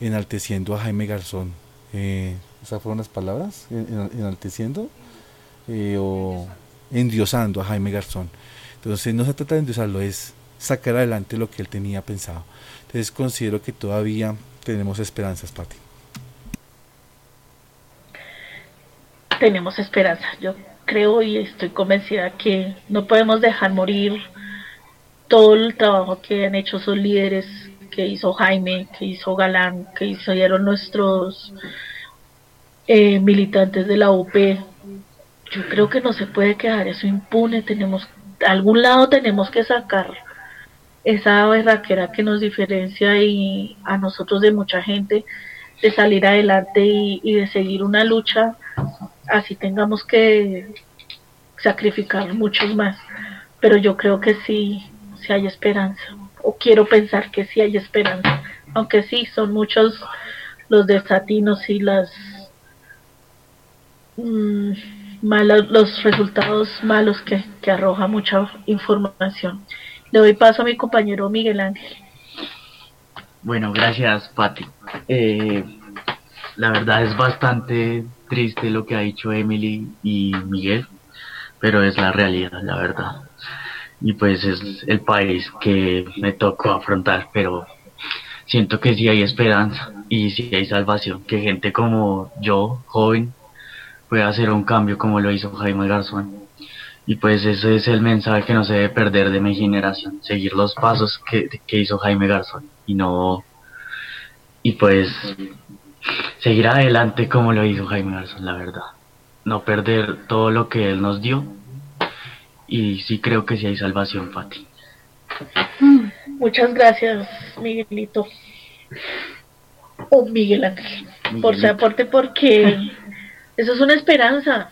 enalteciendo a Jaime Garzón. Eh, esas fueron las palabras, enalteciendo eh, o endiosando a Jaime Garzón. Entonces no se trata de endiosarlo, es sacar adelante lo que él tenía pensado. Entonces considero que todavía tenemos esperanzas, Pati. Tenemos esperanza. Yo creo y estoy convencida que no podemos dejar morir todo el trabajo que han hecho sus líderes, que hizo Jaime, que hizo Galán, que hicieron nuestros eh, militantes de la UP. Yo creo que no se puede quedar eso impune. Tenemos, de algún lado tenemos que sacar esa berraquera que nos diferencia y a nosotros de mucha gente de salir adelante y, de seguir una lucha, así tengamos que sacrificar muchos más. Pero yo creo que sí, sí hay esperanza, o quiero pensar que sí hay esperanza, aunque sí, son muchos los desatinos y las Mm, malos, los resultados malos que, arroja mucha información. Le doy paso a mi compañero Miguel Ángel. Bueno, gracias, Pati. Eh, la verdad es bastante triste lo que ha dicho Emily y Miguel, pero es la realidad, la verdad. Y pues es el país que me tocó afrontar, pero siento que sí hay esperanza y sí hay salvación, que gente como yo, joven, puede hacer un cambio como lo hizo Jaime Garzón. Y pues ese es el mensaje que no se debe perder de mi generación, seguir los pasos que, que hizo Jaime Garzón y no y pues seguir adelante como lo hizo Jaime Garzón, la verdad. No perder todo lo que él nos dio y sí creo que sí hay salvación, Fati. Muchas gracias, Miguelito. O Miguel Ángel, por su aporte porque Eso es una esperanza.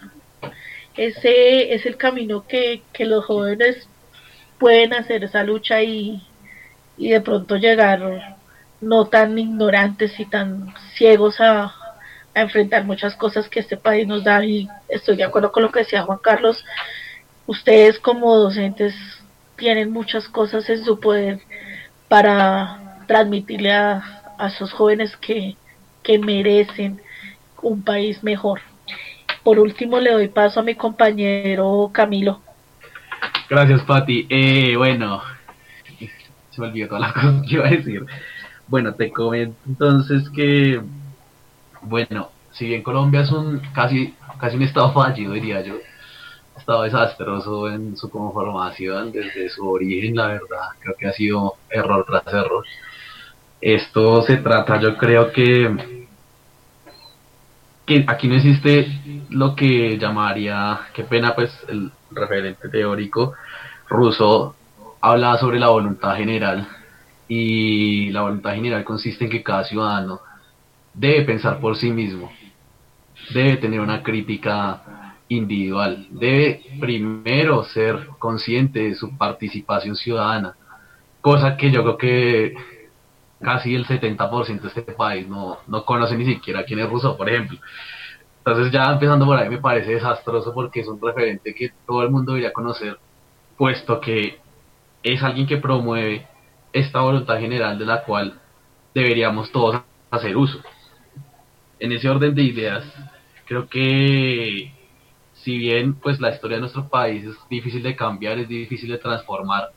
Ese es el camino que, los jóvenes pueden hacer esa lucha y, y de pronto llegar no tan ignorantes y tan ciegos a, a, enfrentar muchas cosas que este país nos da. Y estoy de acuerdo con lo que decía Juan Carlos. Ustedes como docentes tienen muchas cosas en su poder para transmitirle a, a esos jóvenes que, que merecen un país mejor por último, le doy paso a mi compañero Camilo. Gracias, Pati. Eh, bueno, se me olvidó toda la cosa que iba a decir. Bueno, te comento entonces que, bueno, si bien Colombia es un casi, casi un estado fallido, diría yo, estado desastroso en su conformación desde su origen, la verdad, creo que ha sido error tras error. Esto se trata, yo creo que, que aquí no existe lo que llamaría, qué pena pues el referente teórico ruso hablaba sobre la voluntad general. Y la voluntad general consiste en que cada ciudadano debe pensar por sí mismo, debe tener una crítica individual, debe primero ser consciente de su participación ciudadana, cosa que yo creo que casi el 70% de este país no, no conoce ni siquiera quién es ruso, por ejemplo. Entonces ya empezando por ahí me parece desastroso porque es un referente que todo el mundo debería conocer, puesto que es alguien que promueve esta voluntad general de la cual deberíamos todos hacer uso. En ese orden de ideas, creo que si bien pues la historia de nuestro país es difícil de cambiar, es difícil de transformar,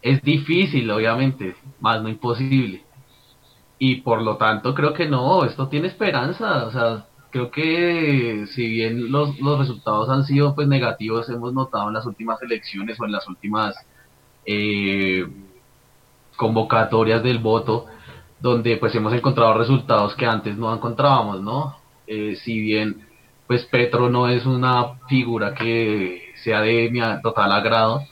es difícil obviamente, más no imposible. Y por lo tanto creo que no, esto tiene esperanza, o sea, creo que si bien los, los resultados han sido pues negativos, hemos notado en las últimas elecciones o en las últimas eh, convocatorias del voto, donde pues hemos encontrado resultados que antes no encontrábamos, ¿no? Eh, si bien pues Petro no es una figura que sea de mi total agrado,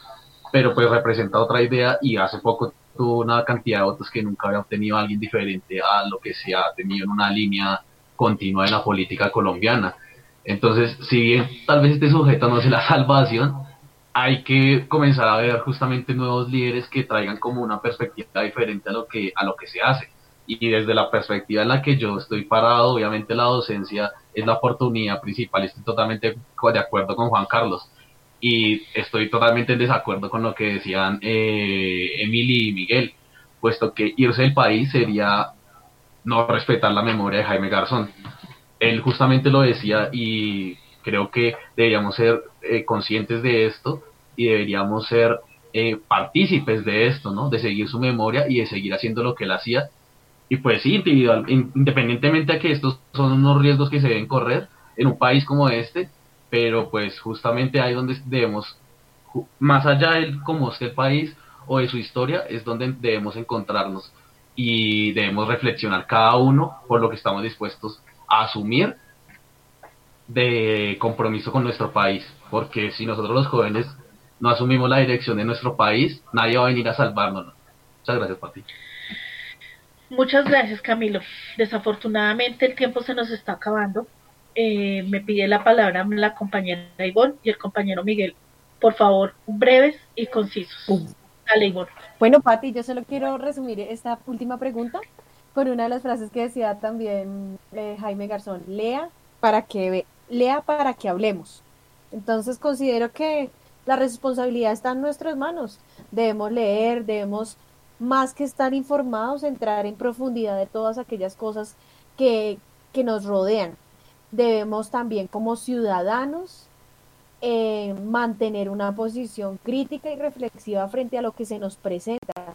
pero pues representa otra idea y hace poco una cantidad de votos que nunca había obtenido alguien diferente a lo que se ha tenido en una línea continua en la política colombiana. Entonces, si bien tal vez este sujeto no es la salvación, hay que comenzar a ver justamente nuevos líderes que traigan como una perspectiva diferente a lo que a lo que se hace. Y desde la perspectiva en la que yo estoy parado obviamente la docencia es la oportunidad principal. Estoy totalmente de acuerdo con Juan Carlos y estoy totalmente en desacuerdo con lo que decían eh, Emily y Miguel puesto que irse del país sería no respetar la memoria de Jaime Garzón él justamente lo decía y creo que deberíamos ser eh, conscientes de esto y deberíamos ser eh, partícipes de esto, ¿no? De seguir su memoria y de seguir haciendo lo que él hacía. Y pues sí, individual, independientemente de que estos son unos riesgos que se deben correr en un país como este, pero pues justamente ahí donde debemos, más allá de cómo esté el país o de su historia, es donde debemos encontrarnos y debemos reflexionar cada uno por lo que estamos dispuestos a asumir de compromiso con nuestro país, porque si nosotros los jóvenes no asumimos la dirección de nuestro país, nadie va a venir a salvarnos. Muchas gracias, Pati. Muchas gracias, Camilo. Desafortunadamente el tiempo se nos está acabando. Eh, me pide la palabra la compañera Ivonne y el compañero Miguel. Por favor, breves y concisos. Dale, Ivonne. Bueno, Pati, yo solo quiero resumir esta última pregunta con una de las frases que decía también eh, Jaime Garzón. Lea para que lea para que hablemos. Entonces considero que la responsabilidad está en nuestras manos. Debemos leer, debemos más que estar informados, entrar en profundidad de todas aquellas cosas que, que nos rodean. Debemos también como ciudadanos eh, mantener una posición crítica y reflexiva frente a lo que se nos presenta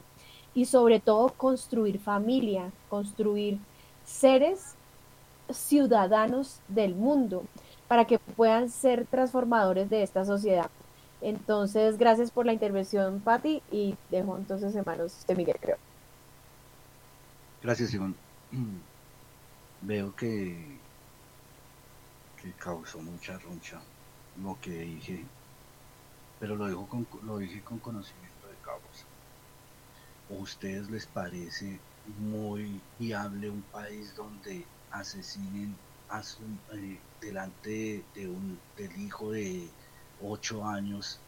y sobre todo construir familia, construir seres ciudadanos del mundo para que puedan ser transformadores de esta sociedad. Entonces, gracias por la intervención, Patti, y dejo entonces en manos de Miguel, creo. Gracias, Iván. Veo que, que causó mucha roncha lo que dije, pero lo, dijo con, lo dije con conocimiento de causa. ¿O ustedes les parece muy viable un país donde asesinen a eh, delante de un, del hijo de ocho años,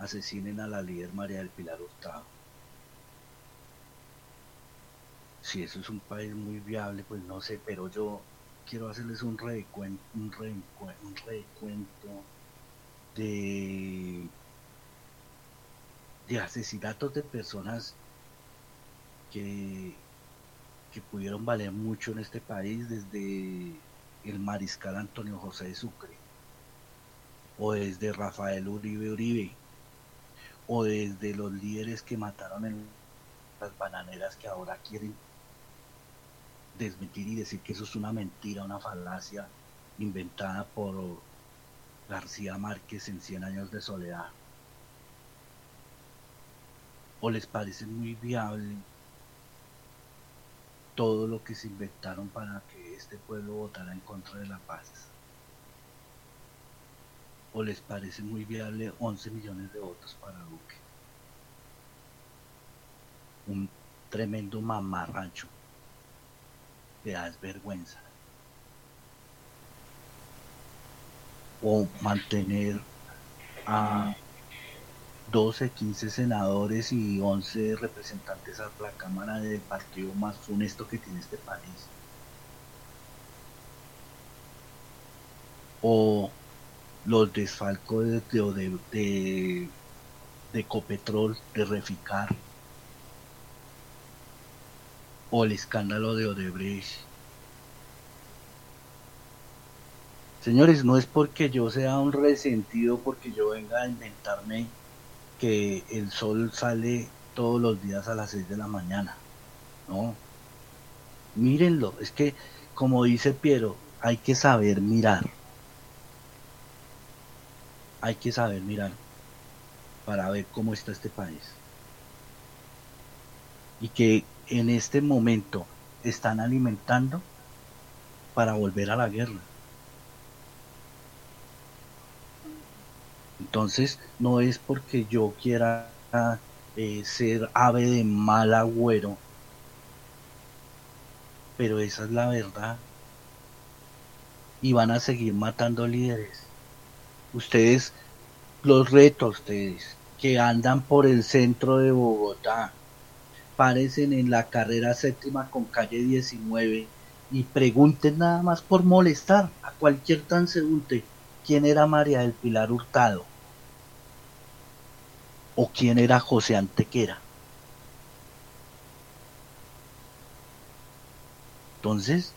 asesinen a la líder María del Pilar Hurtado. Si eso es un país muy viable, pues no sé, pero yo quiero hacerles un recuento, un, un recuento de, de asesinatos de personas que que pudieron valer mucho en este país desde el mariscal Antonio José de Sucre, o desde Rafael Uribe Uribe, o desde los líderes que mataron en las bananeras que ahora quieren desmentir y decir que eso es una mentira, una falacia inventada por García Márquez en Cien años de soledad? ¿O les parece muy viable todo lo que se inventaron para que este pueblo votara en contra de la paz? ¿O les parece muy viable 11 millones de votos para Duque? Un tremendo mamarracho que da vergüenza. O mantener a 12, 15 senadores y 11 representantes a la Cámara del partido más honesto que tiene este país. O los desfalcos de, de, de, de Copetrol, de Reficar, o el escándalo de Odebrecht. Señores, no es porque yo sea un resentido, porque yo venga a inventarme que el sol sale todos los días a las 6 de la mañana. No. Mírenlo, es que como dice Piero, hay que saber mirar. Hay que saber mirar para ver cómo está este país. Y que en este momento están alimentando para volver a la guerra. Entonces, no es porque yo quiera eh, ser ave de mal agüero, pero esa es la verdad. Y van a seguir matando líderes. Ustedes, los retos ustedes, que andan por el centro de Bogotá, parecen en la carrera séptima con calle 19 y pregunten nada más por molestar a cualquier transeúnte quién era María del Pilar Hurtado o quién era José Antequera. Entonces,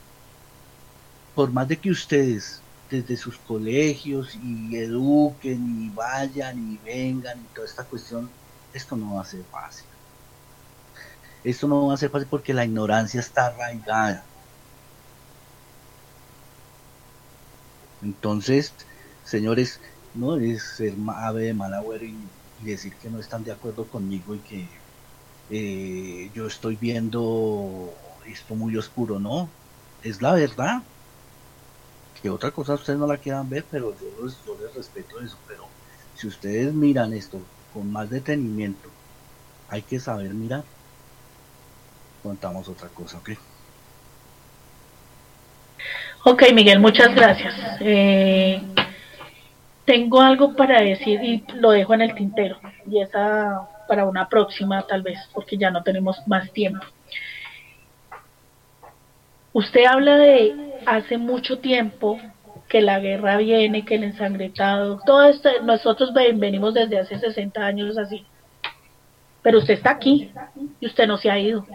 por más de que ustedes desde sus colegios y eduquen y vayan y vengan y toda esta cuestión, esto no va a ser fácil. Esto no va a ser fácil porque la ignorancia está arraigada. Entonces, señores, no es ser ave de mal agüero y, decir que no están de acuerdo conmigo y que eh, yo estoy viendo esto muy oscuro, no. Es la verdad. Que otra cosa ustedes no la quieran ver, pero yo, yo les respeto eso. Pero si ustedes miran esto con más detenimiento, hay que saber mirar contamos otra cosa, ¿ok? Ok, Miguel, muchas gracias. Eh, tengo algo para decir y lo dejo en el tintero. Y esa para una próxima tal vez, porque ya no tenemos más tiempo. Usted habla de hace mucho tiempo que la guerra viene, que el ensangretado, todo esto, nosotros venimos desde hace 60 años así. Pero usted está aquí y usted no se ha ido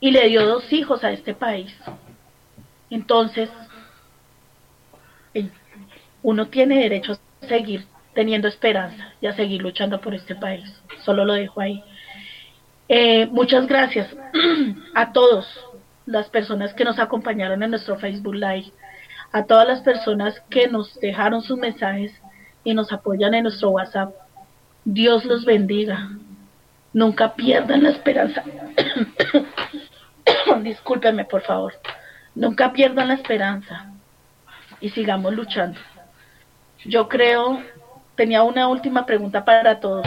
y le dio dos hijos a este país. Entonces, uno tiene derecho a seguir teniendo esperanza y a seguir luchando por este país. Solo lo dejo ahí. Eh, muchas gracias a todos las personas que nos acompañaron en nuestro Facebook Live, a todas las personas que nos dejaron sus mensajes y nos apoyan en nuestro WhatsApp. Dios los bendiga. Nunca pierdan la esperanza. Discúlpenme, por favor. Nunca pierdan la esperanza y sigamos luchando. Yo creo, tenía una última pregunta para todos.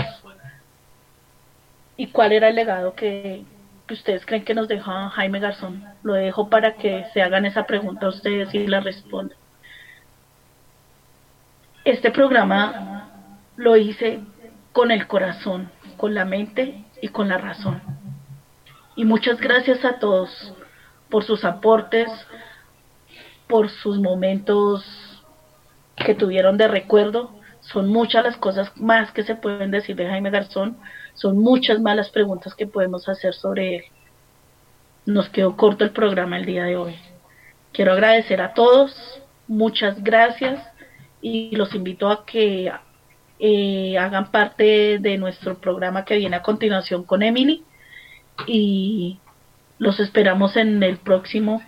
¿Y cuál era el legado que, ustedes creen que nos dejó Jaime Garzón? Lo dejo para que se hagan esa pregunta a ustedes y la respondan. Este programa lo hice con el corazón, con la mente y con la razón. Y muchas gracias a todos por sus aportes, por sus momentos que tuvieron de recuerdo. Son muchas las cosas más que se pueden decir de Jaime Garzón, son muchas más las preguntas que podemos hacer sobre él. Nos quedó corto el programa el día de hoy. Quiero agradecer a todos, muchas gracias y los invito a que eh, hagan parte de nuestro programa que viene a continuación con Emily y Los esperamos en el próximo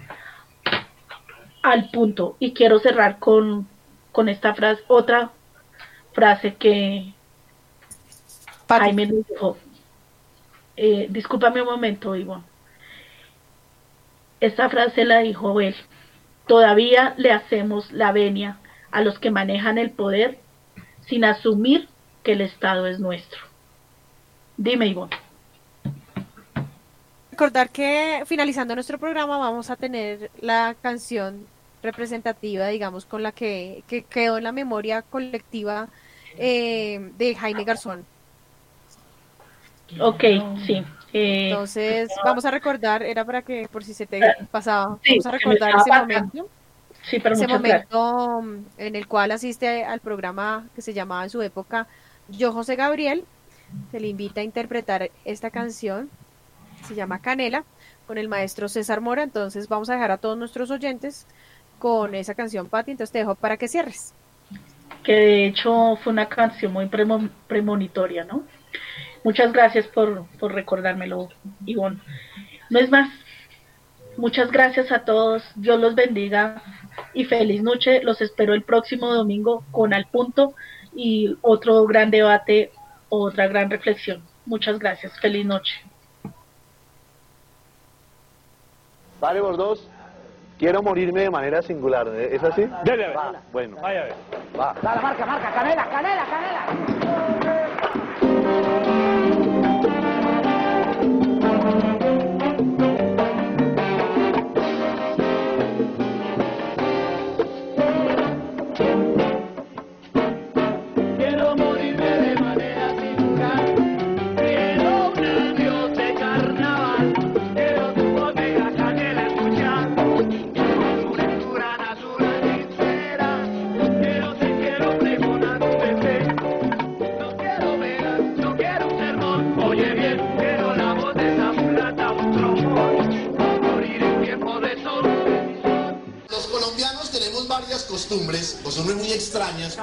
al punto. Y quiero cerrar con, con esta frase, otra frase que Jaime nos dijo. Eh, discúlpame un momento, Ivonne. Esta frase la dijo él. Todavía le hacemos la venia a los que manejan el poder sin asumir que el Estado es nuestro. Dime, Ivonne. Recordar que finalizando nuestro programa vamos a tener la canción representativa, digamos, con la que, que quedó en la memoria colectiva eh, de Jaime Garzón. Ok, sí. Eh, Entonces, vamos a recordar, era para que por si se te pasaba, vamos a recordar ese momento. Sí, pero ese momento mm, en el cual asiste al programa que se llamaba en su época Yo José Gabriel, se le invita a interpretar esta canción, se llama Canela, con el maestro César Mora, entonces vamos a dejar a todos nuestros oyentes con esa canción, Pati, entonces te dejo para que cierres. Que de hecho fue una canción muy premonitoria, ¿no? Muchas gracias por, por recordármelo, Ivonne. No es más. Muchas gracias a todos. Dios los bendiga y feliz noche. Los espero el próximo domingo con Al Punto y otro gran debate, otra gran reflexión. Muchas gracias. Feliz noche. Vale, vos dos. Quiero morirme de manera singular. ¿Es así? Dale, a ver. Bueno. Vaya a ver. Va. Dale, marca, marca, canela, canela, canela. Costumbres, costumbres muy extrañas.